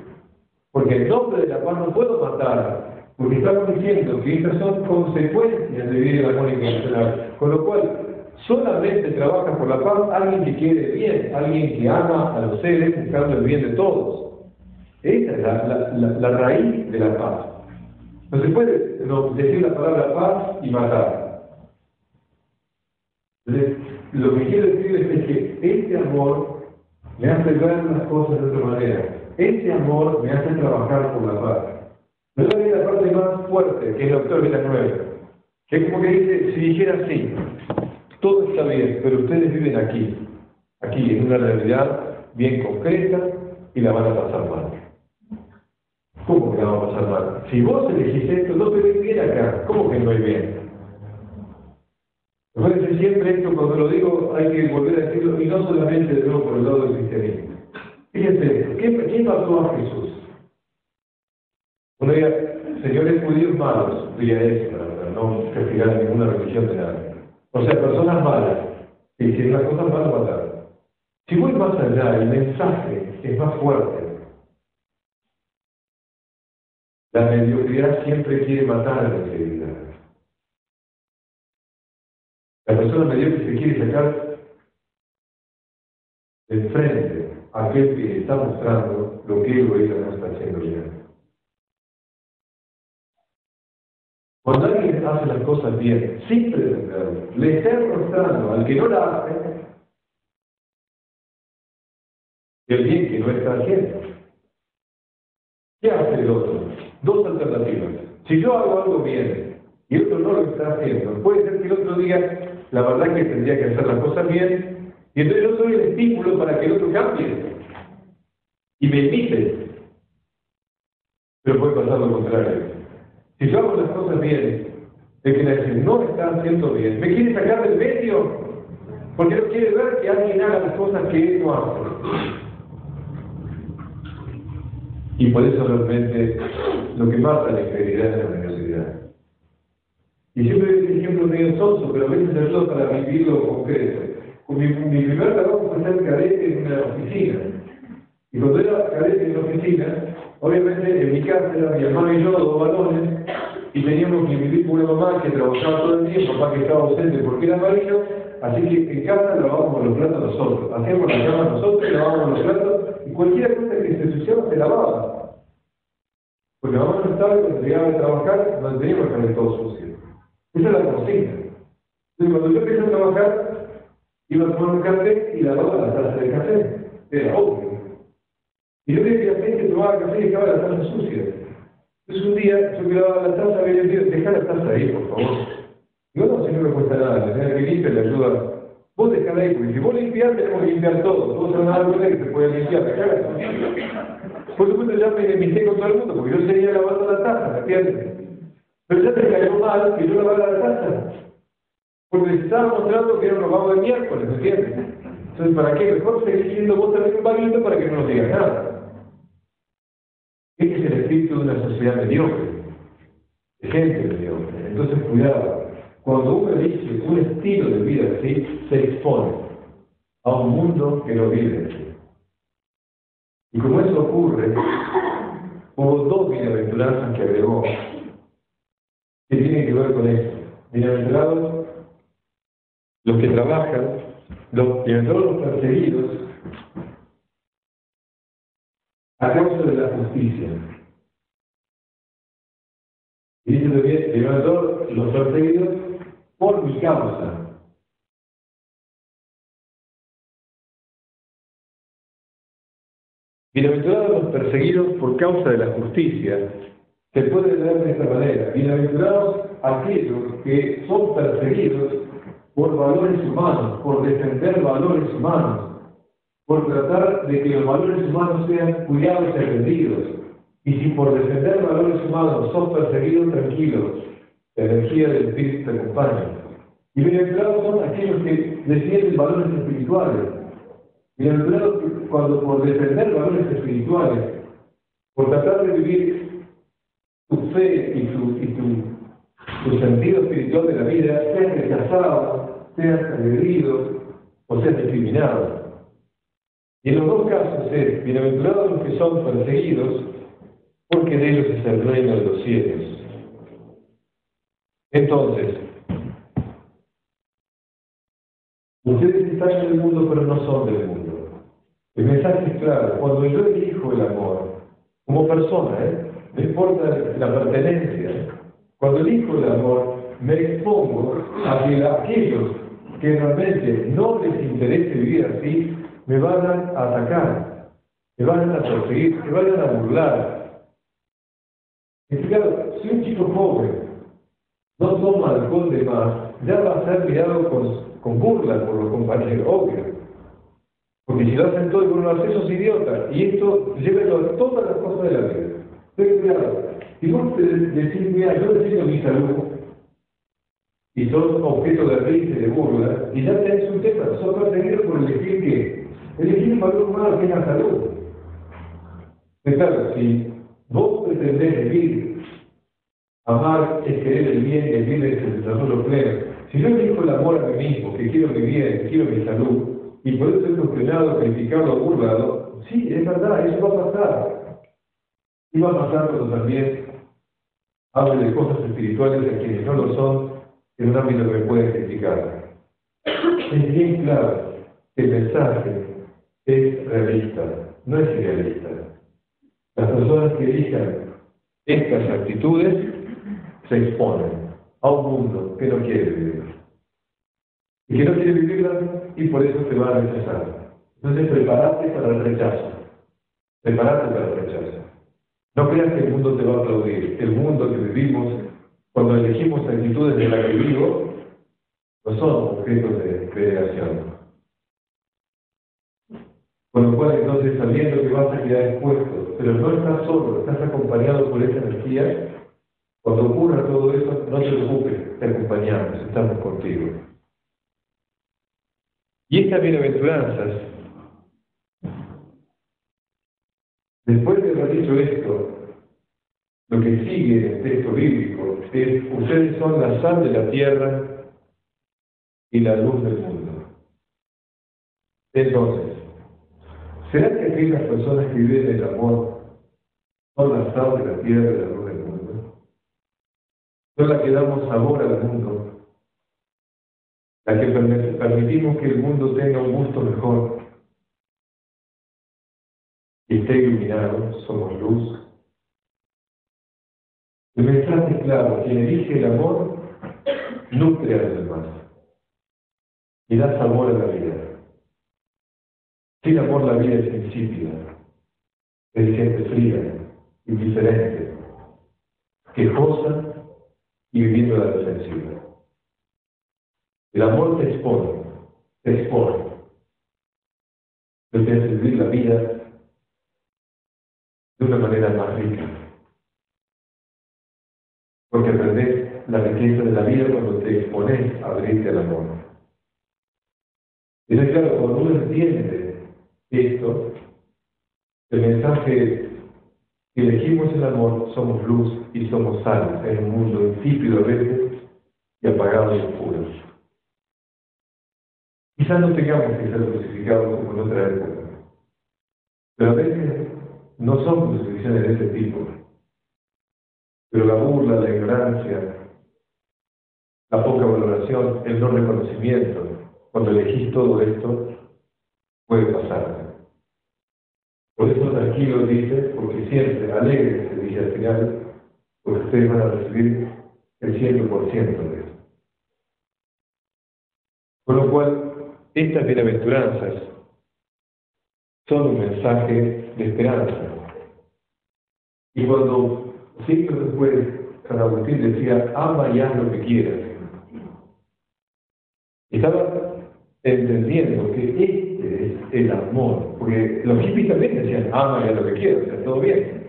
Speaker 3: Porque en nombre de la paz no puedo matar, porque estamos diciendo que estas son consecuencias de vivir el amor incondicional. Con lo cual, solamente trabaja por la paz alguien que quiere bien, alguien que ama a los seres buscando el bien de todos. Esa es la, raíz de la paz. No se puede decir la palabra paz y matar. Lo que quiero decirles es que este amor me hace ver las cosas de otra manera. Este amor me hace trabajar por la paz. Me da la parte más fuerte, que es el doctor Villanueva, que es como que dice, si dijera así, todo está bien, pero ustedes viven aquí, aquí, en una realidad bien concreta, y la van a pasar mal. ¿Cómo que la van a pasar mal? Si vos elegís esto, no te ves bien acá, ¿cómo que no hay bien? Recuerden siempre esto, cuando lo digo, hay que volver a decirlo, y no solamente de nuevo por el lado del cristianismo. Fíjense esto, ¿qué, pasó a Jesús? Uno diría, señores judíos malos, diría eso, no castigar ninguna religión de nada. O sea, personas malas, que hicieron las cosas malas, mataron. Si voy más allá, el mensaje es más fuerte. La mediocridad siempre quiere matar a la integridad. La persona que se quiere sacar de frente a aquel que está mostrando lo que él o ella está haciendo bien. Cuando alguien hace las cosas bien, sin pretenderlo, le está mostrando al que no la hace el bien que no está haciendo. ¿Qué hace el otro? Dos alternativas. Si yo hago algo bien y otro no lo está haciendo, puede ser que el otro diga, la verdad que tendría que hacer las cosas bien, y entonces yo soy el estímulo para que el otro cambie y me invite. Pero puede pasar lo contrario. Si yo hago las cosas bien, el que dice, no está haciendo bien, me quiere sacar del medio, porque no quiere ver que alguien haga las cosas que él no hace. Y por eso realmente lo que mata la integridad es la generosidad. Y siempre doy el ejemplo medio sonso, pero a veces ayuda para vivirlo concreto. Mi, mi primer trabajo fue ser cadete en una oficina. Y cuando era cadete en la oficina, obviamente en mi casa era mi hermano y yo, dos varones, y teníamos que vivir con una mamá que trabajaba todo el día, papá que estaba ausente porque era marino, así que en casa lavábamos los platos nosotros, hacíamos la cama nosotros, lavábamos los platos, y cualquier cosa que se ensuciaba se lavaba. Porque la mamá no estaba y cuando llegaba a trabajar, no teníamos que dejar todo sucio. Esa es la cocina. Entonces cuando yo empecé a trabajar, iba a tomar un café y lavaba la taza de café. Era obvio. Y yo gente tomaba café y dejaba la taza sucia. Entonces un día yo miraba la taza y le dije, deja la taza ahí, por favor. Digo, no, si no me cuesta nada, la señora que limpia le ayuda. Vos dejala ahí, porque si vos limpiás, tenemos que limpiar todo. Todos se van a dar que se puede limpiar la cara. Por supuesto, ya me enemicé con todo el mundo, porque yo seguía lavando la taza, ¿me entiendes? Pero ya te cayó mal que yo lavara la taza. Porque se estaba mostrando que era un robado de miércoles, ¿me entiendes? Entonces, ¿para qué? Mejor seguir siendo vos también un vaguito para que no nos digas nada. Es el espíritu de una sociedad mediocre, de gente mediocre. Entonces, cuidado. Cuando uno elige un estilo de vida así, se expone a un mundo que no vive así. Y como eso ocurre, hubo dos bienaventuranzas que agregó, que tienen que ver con esto. Bienaventurados los que trabajan, los bienaventurados los perseguidos, a causa de la justicia. Y dice también, bienaventurados los perseguidos por mi causa. Bienaventurados los perseguidos por causa de la justicia. Se puede leer de esta manera. Bienaventurados aquellos que son perseguidos por valores humanos, por defender valores humanos, por tratar de que los valores humanos sean cuidados y atendidos. Y si por defender valores humanos son perseguidos, tranquilos, la energía del Espíritu te acompaña. Y bienaventurados son aquellos que defienden valores espirituales. Bienaventurados cuando por defender valores espirituales, por tratar de vivir tu fe y tu, y tu, tu sentido espiritual de la vida, seas rechazado, seas agredido o seas discriminado. Y en los dos casos es, bienaventurados los que son perseguidos, porque de ellos es el reino de los cielos. Entonces, ustedes están en el mundo, pero no son del mundo. El mensaje es claro, cuando yo elijo el amor, como persona, ¿eh? no importa la pertenencia, cuando elijo el amor, me expongo a que aquellos que realmente no les interese vivir así, me van a atacar, me van a perseguir, me van a burlar. Y claro, si un chico joven no toma alcohol de más, ya va a ser mirado con, con burla por los compañeros, obvio. Porque si lo hacen todo y por lo haces, sos idiota. Y esto lleva a todas las cosas de la vida. Ten cuidado. Si vos decís, mira, yo decido mi salud, y sos objeto de risa y de burla, y ya tenés un tema, sos perseguido por elegir qué? Elegir un valor humano que es la salud. Pero claro, si vos pretendés vivir, amar es querer el bien, el bien es el desarrollo pleno. Si yo elijo el amor a mí mismo, que quiero mi bien, quiero mi salud, y puedo ser cuestionado, criticado, burlado, sí, es verdad, eso va a pasar. Y va a pasar cuando también hable de cosas espirituales a quienes no lo son en un ámbito que me pueden criticar. Es bien claro que el mensaje es realista, no es idealista. Las personas que elijan estas actitudes se exponen a un mundo que no quiere vivir. Y que no quiere vivirla y por eso te va a rechazar. Entonces prepárate para el rechazo. Prepárate para el rechazo. No creas que el mundo te va a aplaudir. El mundo que vivimos, cuando elegimos actitudes de la que vivo, no son objetos de creación. Con lo cual, entonces, sabiendo que vas a quedar expuesto, pero no estás solo, estás acompañado por esa energía, cuando ocurra todo eso, no te preocupes, te acompañamos, estamos contigo. Y estas bienaventuranzas, después de haber dicho esto, lo que sigue en el texto bíblico es, ustedes son la sal de la tierra y la luz del mundo. Entonces, ¿será que aquellas personas que viven el amor son la sal de la tierra y la luz del mundo? Son las que damos sabor al mundo, las que permitimos que el mundo tenga un gusto mejor y esté iluminado, somos luz. El mensaje es claro, quien elige el amor nutre a los demás y da sabor a la vida. Sin amor la vida es insípida, es gente fría, indiferente, quejosa y viviendo la defensiva. El amor te expone, te expone, hace vivir la vida de una manera más rica. Porque aprendes la riqueza de la vida cuando te expones a abrirte al amor. Y es claro, cuando uno entiende esto, el mensaje que elegimos el amor, somos luz y somos sal en un mundo insípido a veces y apagado y oscuro. Quizás no tengamos que ser crucificados como en otra época, pero a veces no son crucifixiones de ese tipo. Pero la burla, la ignorancia, la poca valoración, el no reconocimiento, cuando elegís todo esto, puede pasar. Por eso tranquilo dice, porque siempre alegre se dice al final, porque ustedes van a recibir el 100% de esto. Con lo cual, estas bienaventuranzas son un mensaje de esperanza. Y cuando siglos después San Agustín decía, ama ya lo que quieras, estaba entendiendo que este es el amor, porque los hippies también decían, ama ya lo que quieras, sea, todo bien.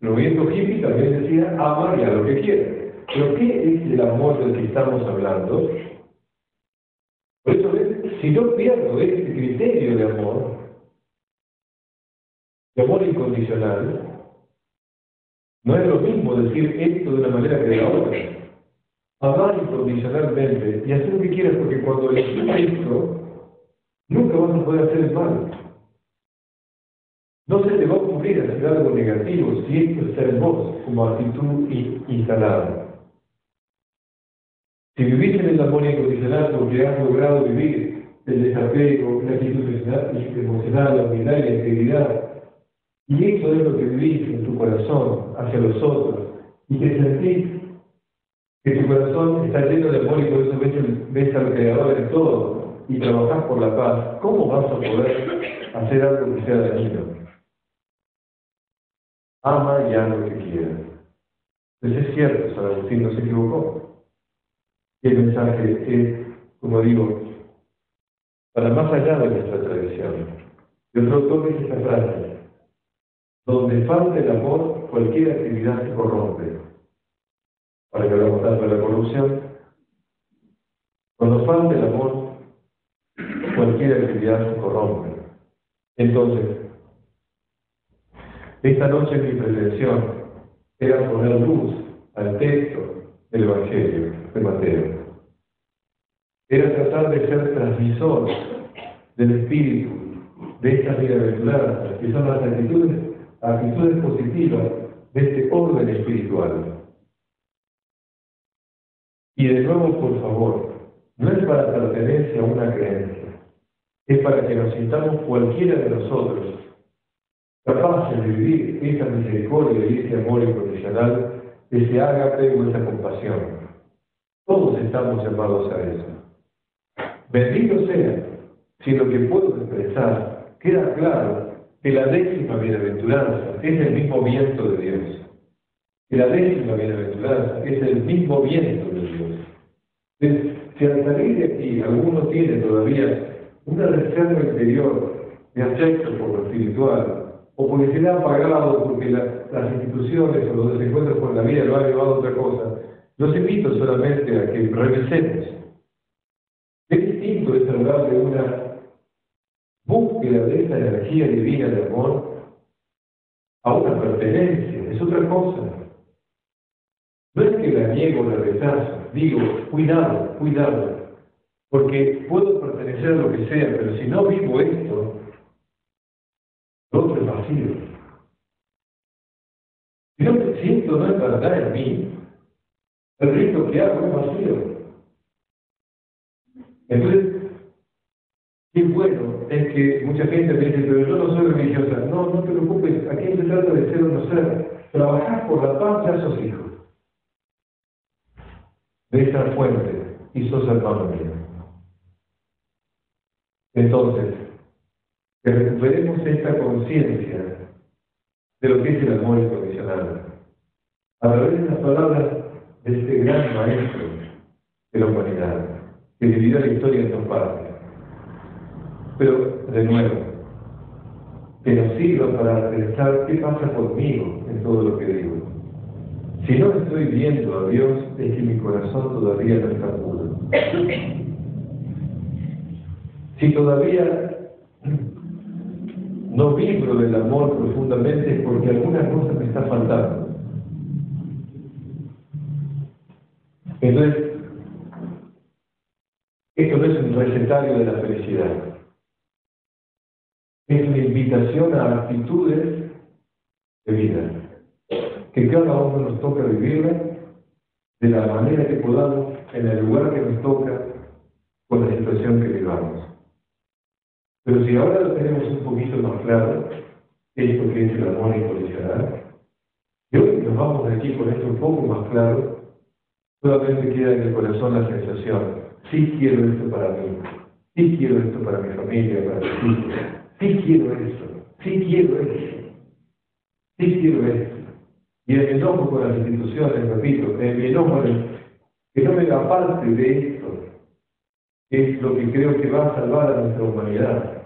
Speaker 3: Los movimiento hippie también decía, ama ya lo que quieras. Pero ¿qué es el amor del que estamos hablando? Por eso, si yo pierdo este criterio de amor, de amor incondicional, no es lo mismo decir esto de una manera que de la otra. Amar incondicionalmente y hacer lo que quieras, porque cuando elegís esto, nunca vas a poder hacer el mal. No se te va a ocurrir hacer algo negativo si esto está en vos como actitud instalada. Si vivís en el amor incondicional porque has logrado vivir el desapego, la actitud emocional, la humildad y la integridad, y eso es lo que vivís en tu corazón hacia los otros, y te sentís que tu corazón está lleno de amor y por eso ves, ves al Creador en todo y trabajás por la paz, ¿cómo vas a poder hacer algo que sea dañino? Ama ya lo que quieras. Entonces es cierto, San Agustín no se equivocó. Y el mensaje es, como digo, para más allá de nuestra tradición. Y otro autor dice esta frase, donde falta el amor, cualquier actividad se corrompe. Para que hablamos tanto la corrupción, cuando falta el amor, cualquier actividad se corrompe. Entonces, esta noche mi pretensión era poner luz al texto del Evangelio de Mateo. Era tratar de ser transmisor del Espíritu de estas bienaventuranzas, que son las actitudes, actitudes positivas de este orden espiritual. Y de nuevo, por favor, no es para pertenecer a una creencia, es para que nos sintamos cualquiera de nosotros capaces de vivir esa misericordia y ese amor incondicional, ese ágape o esa compasión. Todos estamos llamados a eso. Bendito sea si lo que puedo expresar queda claro que la décima bienaventuranza es el mismo viento de Dios. Que la décima bienaventuranza es el mismo viento de Dios. si al salir de aquí alguno tiene todavía una reserva interior de afecto por lo espiritual, o porque se le ha apagado porque las instituciones o los desencuentros con la vida lo han llevado a otra cosa, los invito solamente a que revisemos. Qué distinto es hablar de una búsqueda de esa energía divina de amor a una pertenencia, es otra cosa. No es que la niego, la rechazo, digo, cuidado, cuidado, porque puedo pertenecer a lo que sea, pero si no vivo esto, lo otro es vacío. Si no me siento no es verdad en mí, el rito que hago es vacío. Entonces, qué bueno es que mucha gente me dice, pero yo no soy religiosa. No, no te preocupes, aquí se trata de ser o no ser. Trabajar por la paz de esos hijos. De esa fuente, y sos hermano mío. Entonces, que recuperemos esta conciencia de lo que es el amor incondicional. A través de las palabras de este gran maestro de la humanidad, que dividió la historia en dos partes. Pero, de nuevo, que nos sirva para pensar qué pasa conmigo en todo lo que digo. Si no estoy viendo a Dios, es que mi corazón todavía no está puro. Si todavía no vibro del amor profundamente es porque alguna cosa me está faltando. Entonces, esto no es un recetario de la felicidad. Es una invitación a actitudes de vida, que cada uno nos toca vivirla de la manera que podamos, en el lugar que nos toca, con la situación que vivamos. Pero si ahora lo tenemos un poquito más claro, esto que es el amor incondicional, y hoy nos vamos de aquí con esto un poco más claro, solamente queda en el corazón la sensación, sí quiero esto para mí, sí quiero esto para mi familia, para mis hijos, sí quiero esto, sí quiero esto, sí quiero esto. Y mi enojo con las instituciones, repito, mi enojo que no me da parte de esto, es lo que creo que va a salvar a nuestra humanidad.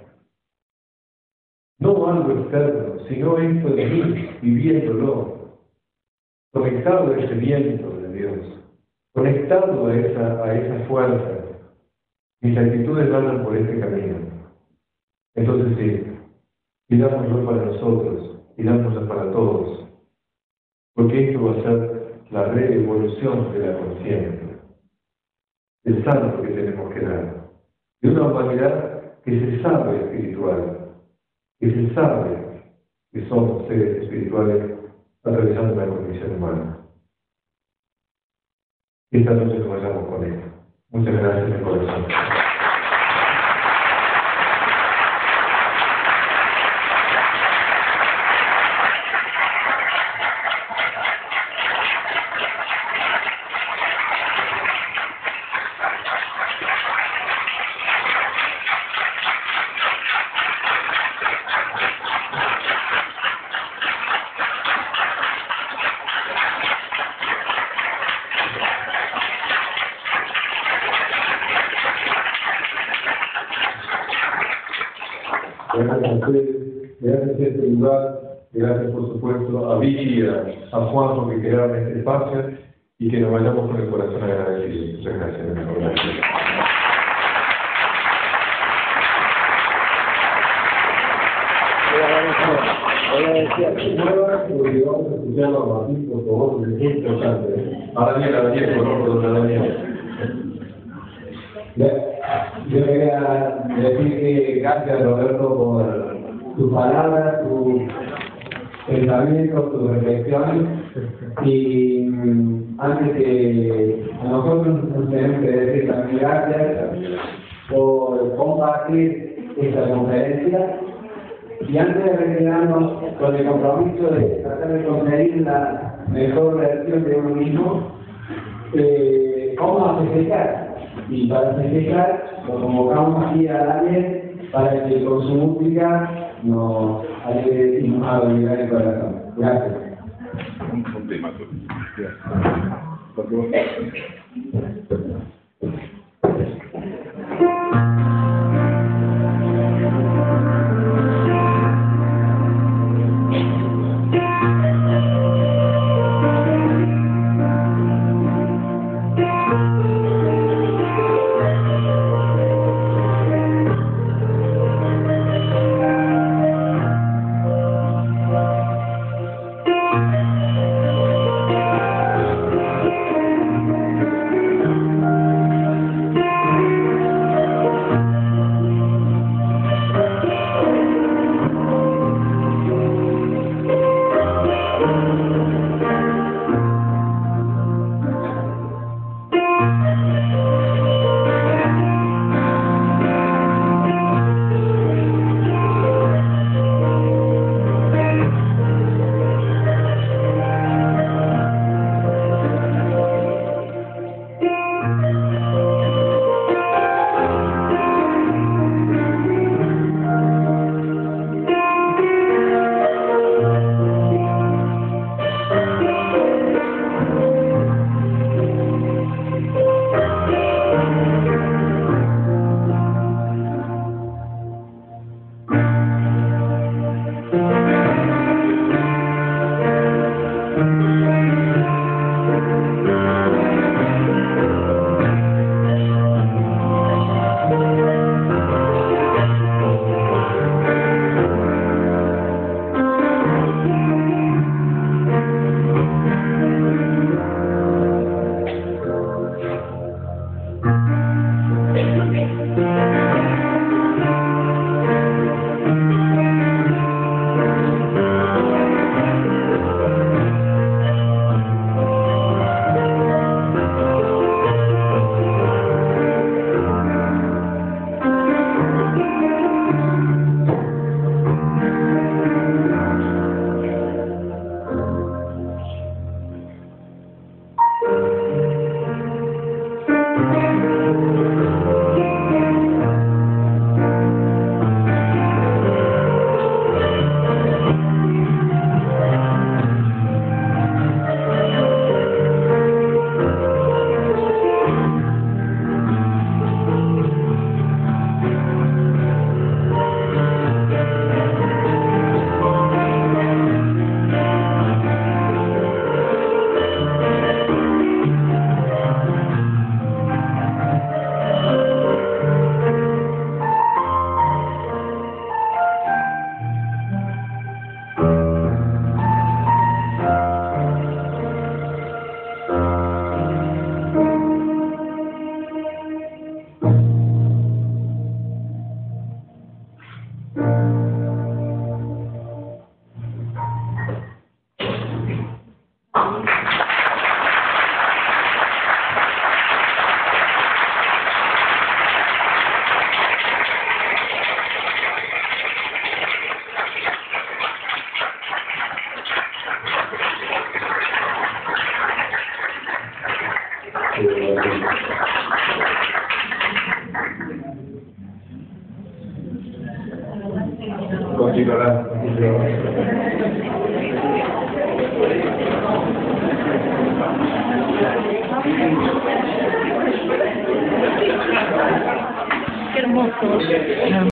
Speaker 3: No algo externo, sino esto de mí, viviéndolo, conectado a ese de Dios, conectado a esa, a esa fuerza. Mis actitudes van por este camino. Entonces sí, pidámoslo para nosotros, pidámoslo para todos, porque esto va a ser la reevolución de la conciencia el santo que tenemos que dar, de una humanidad que se sabe espiritual, que se sabe que somos seres espirituales atravesando la condición humana. Esta noche nos vayamos con esto. Muchas gracias de corazón.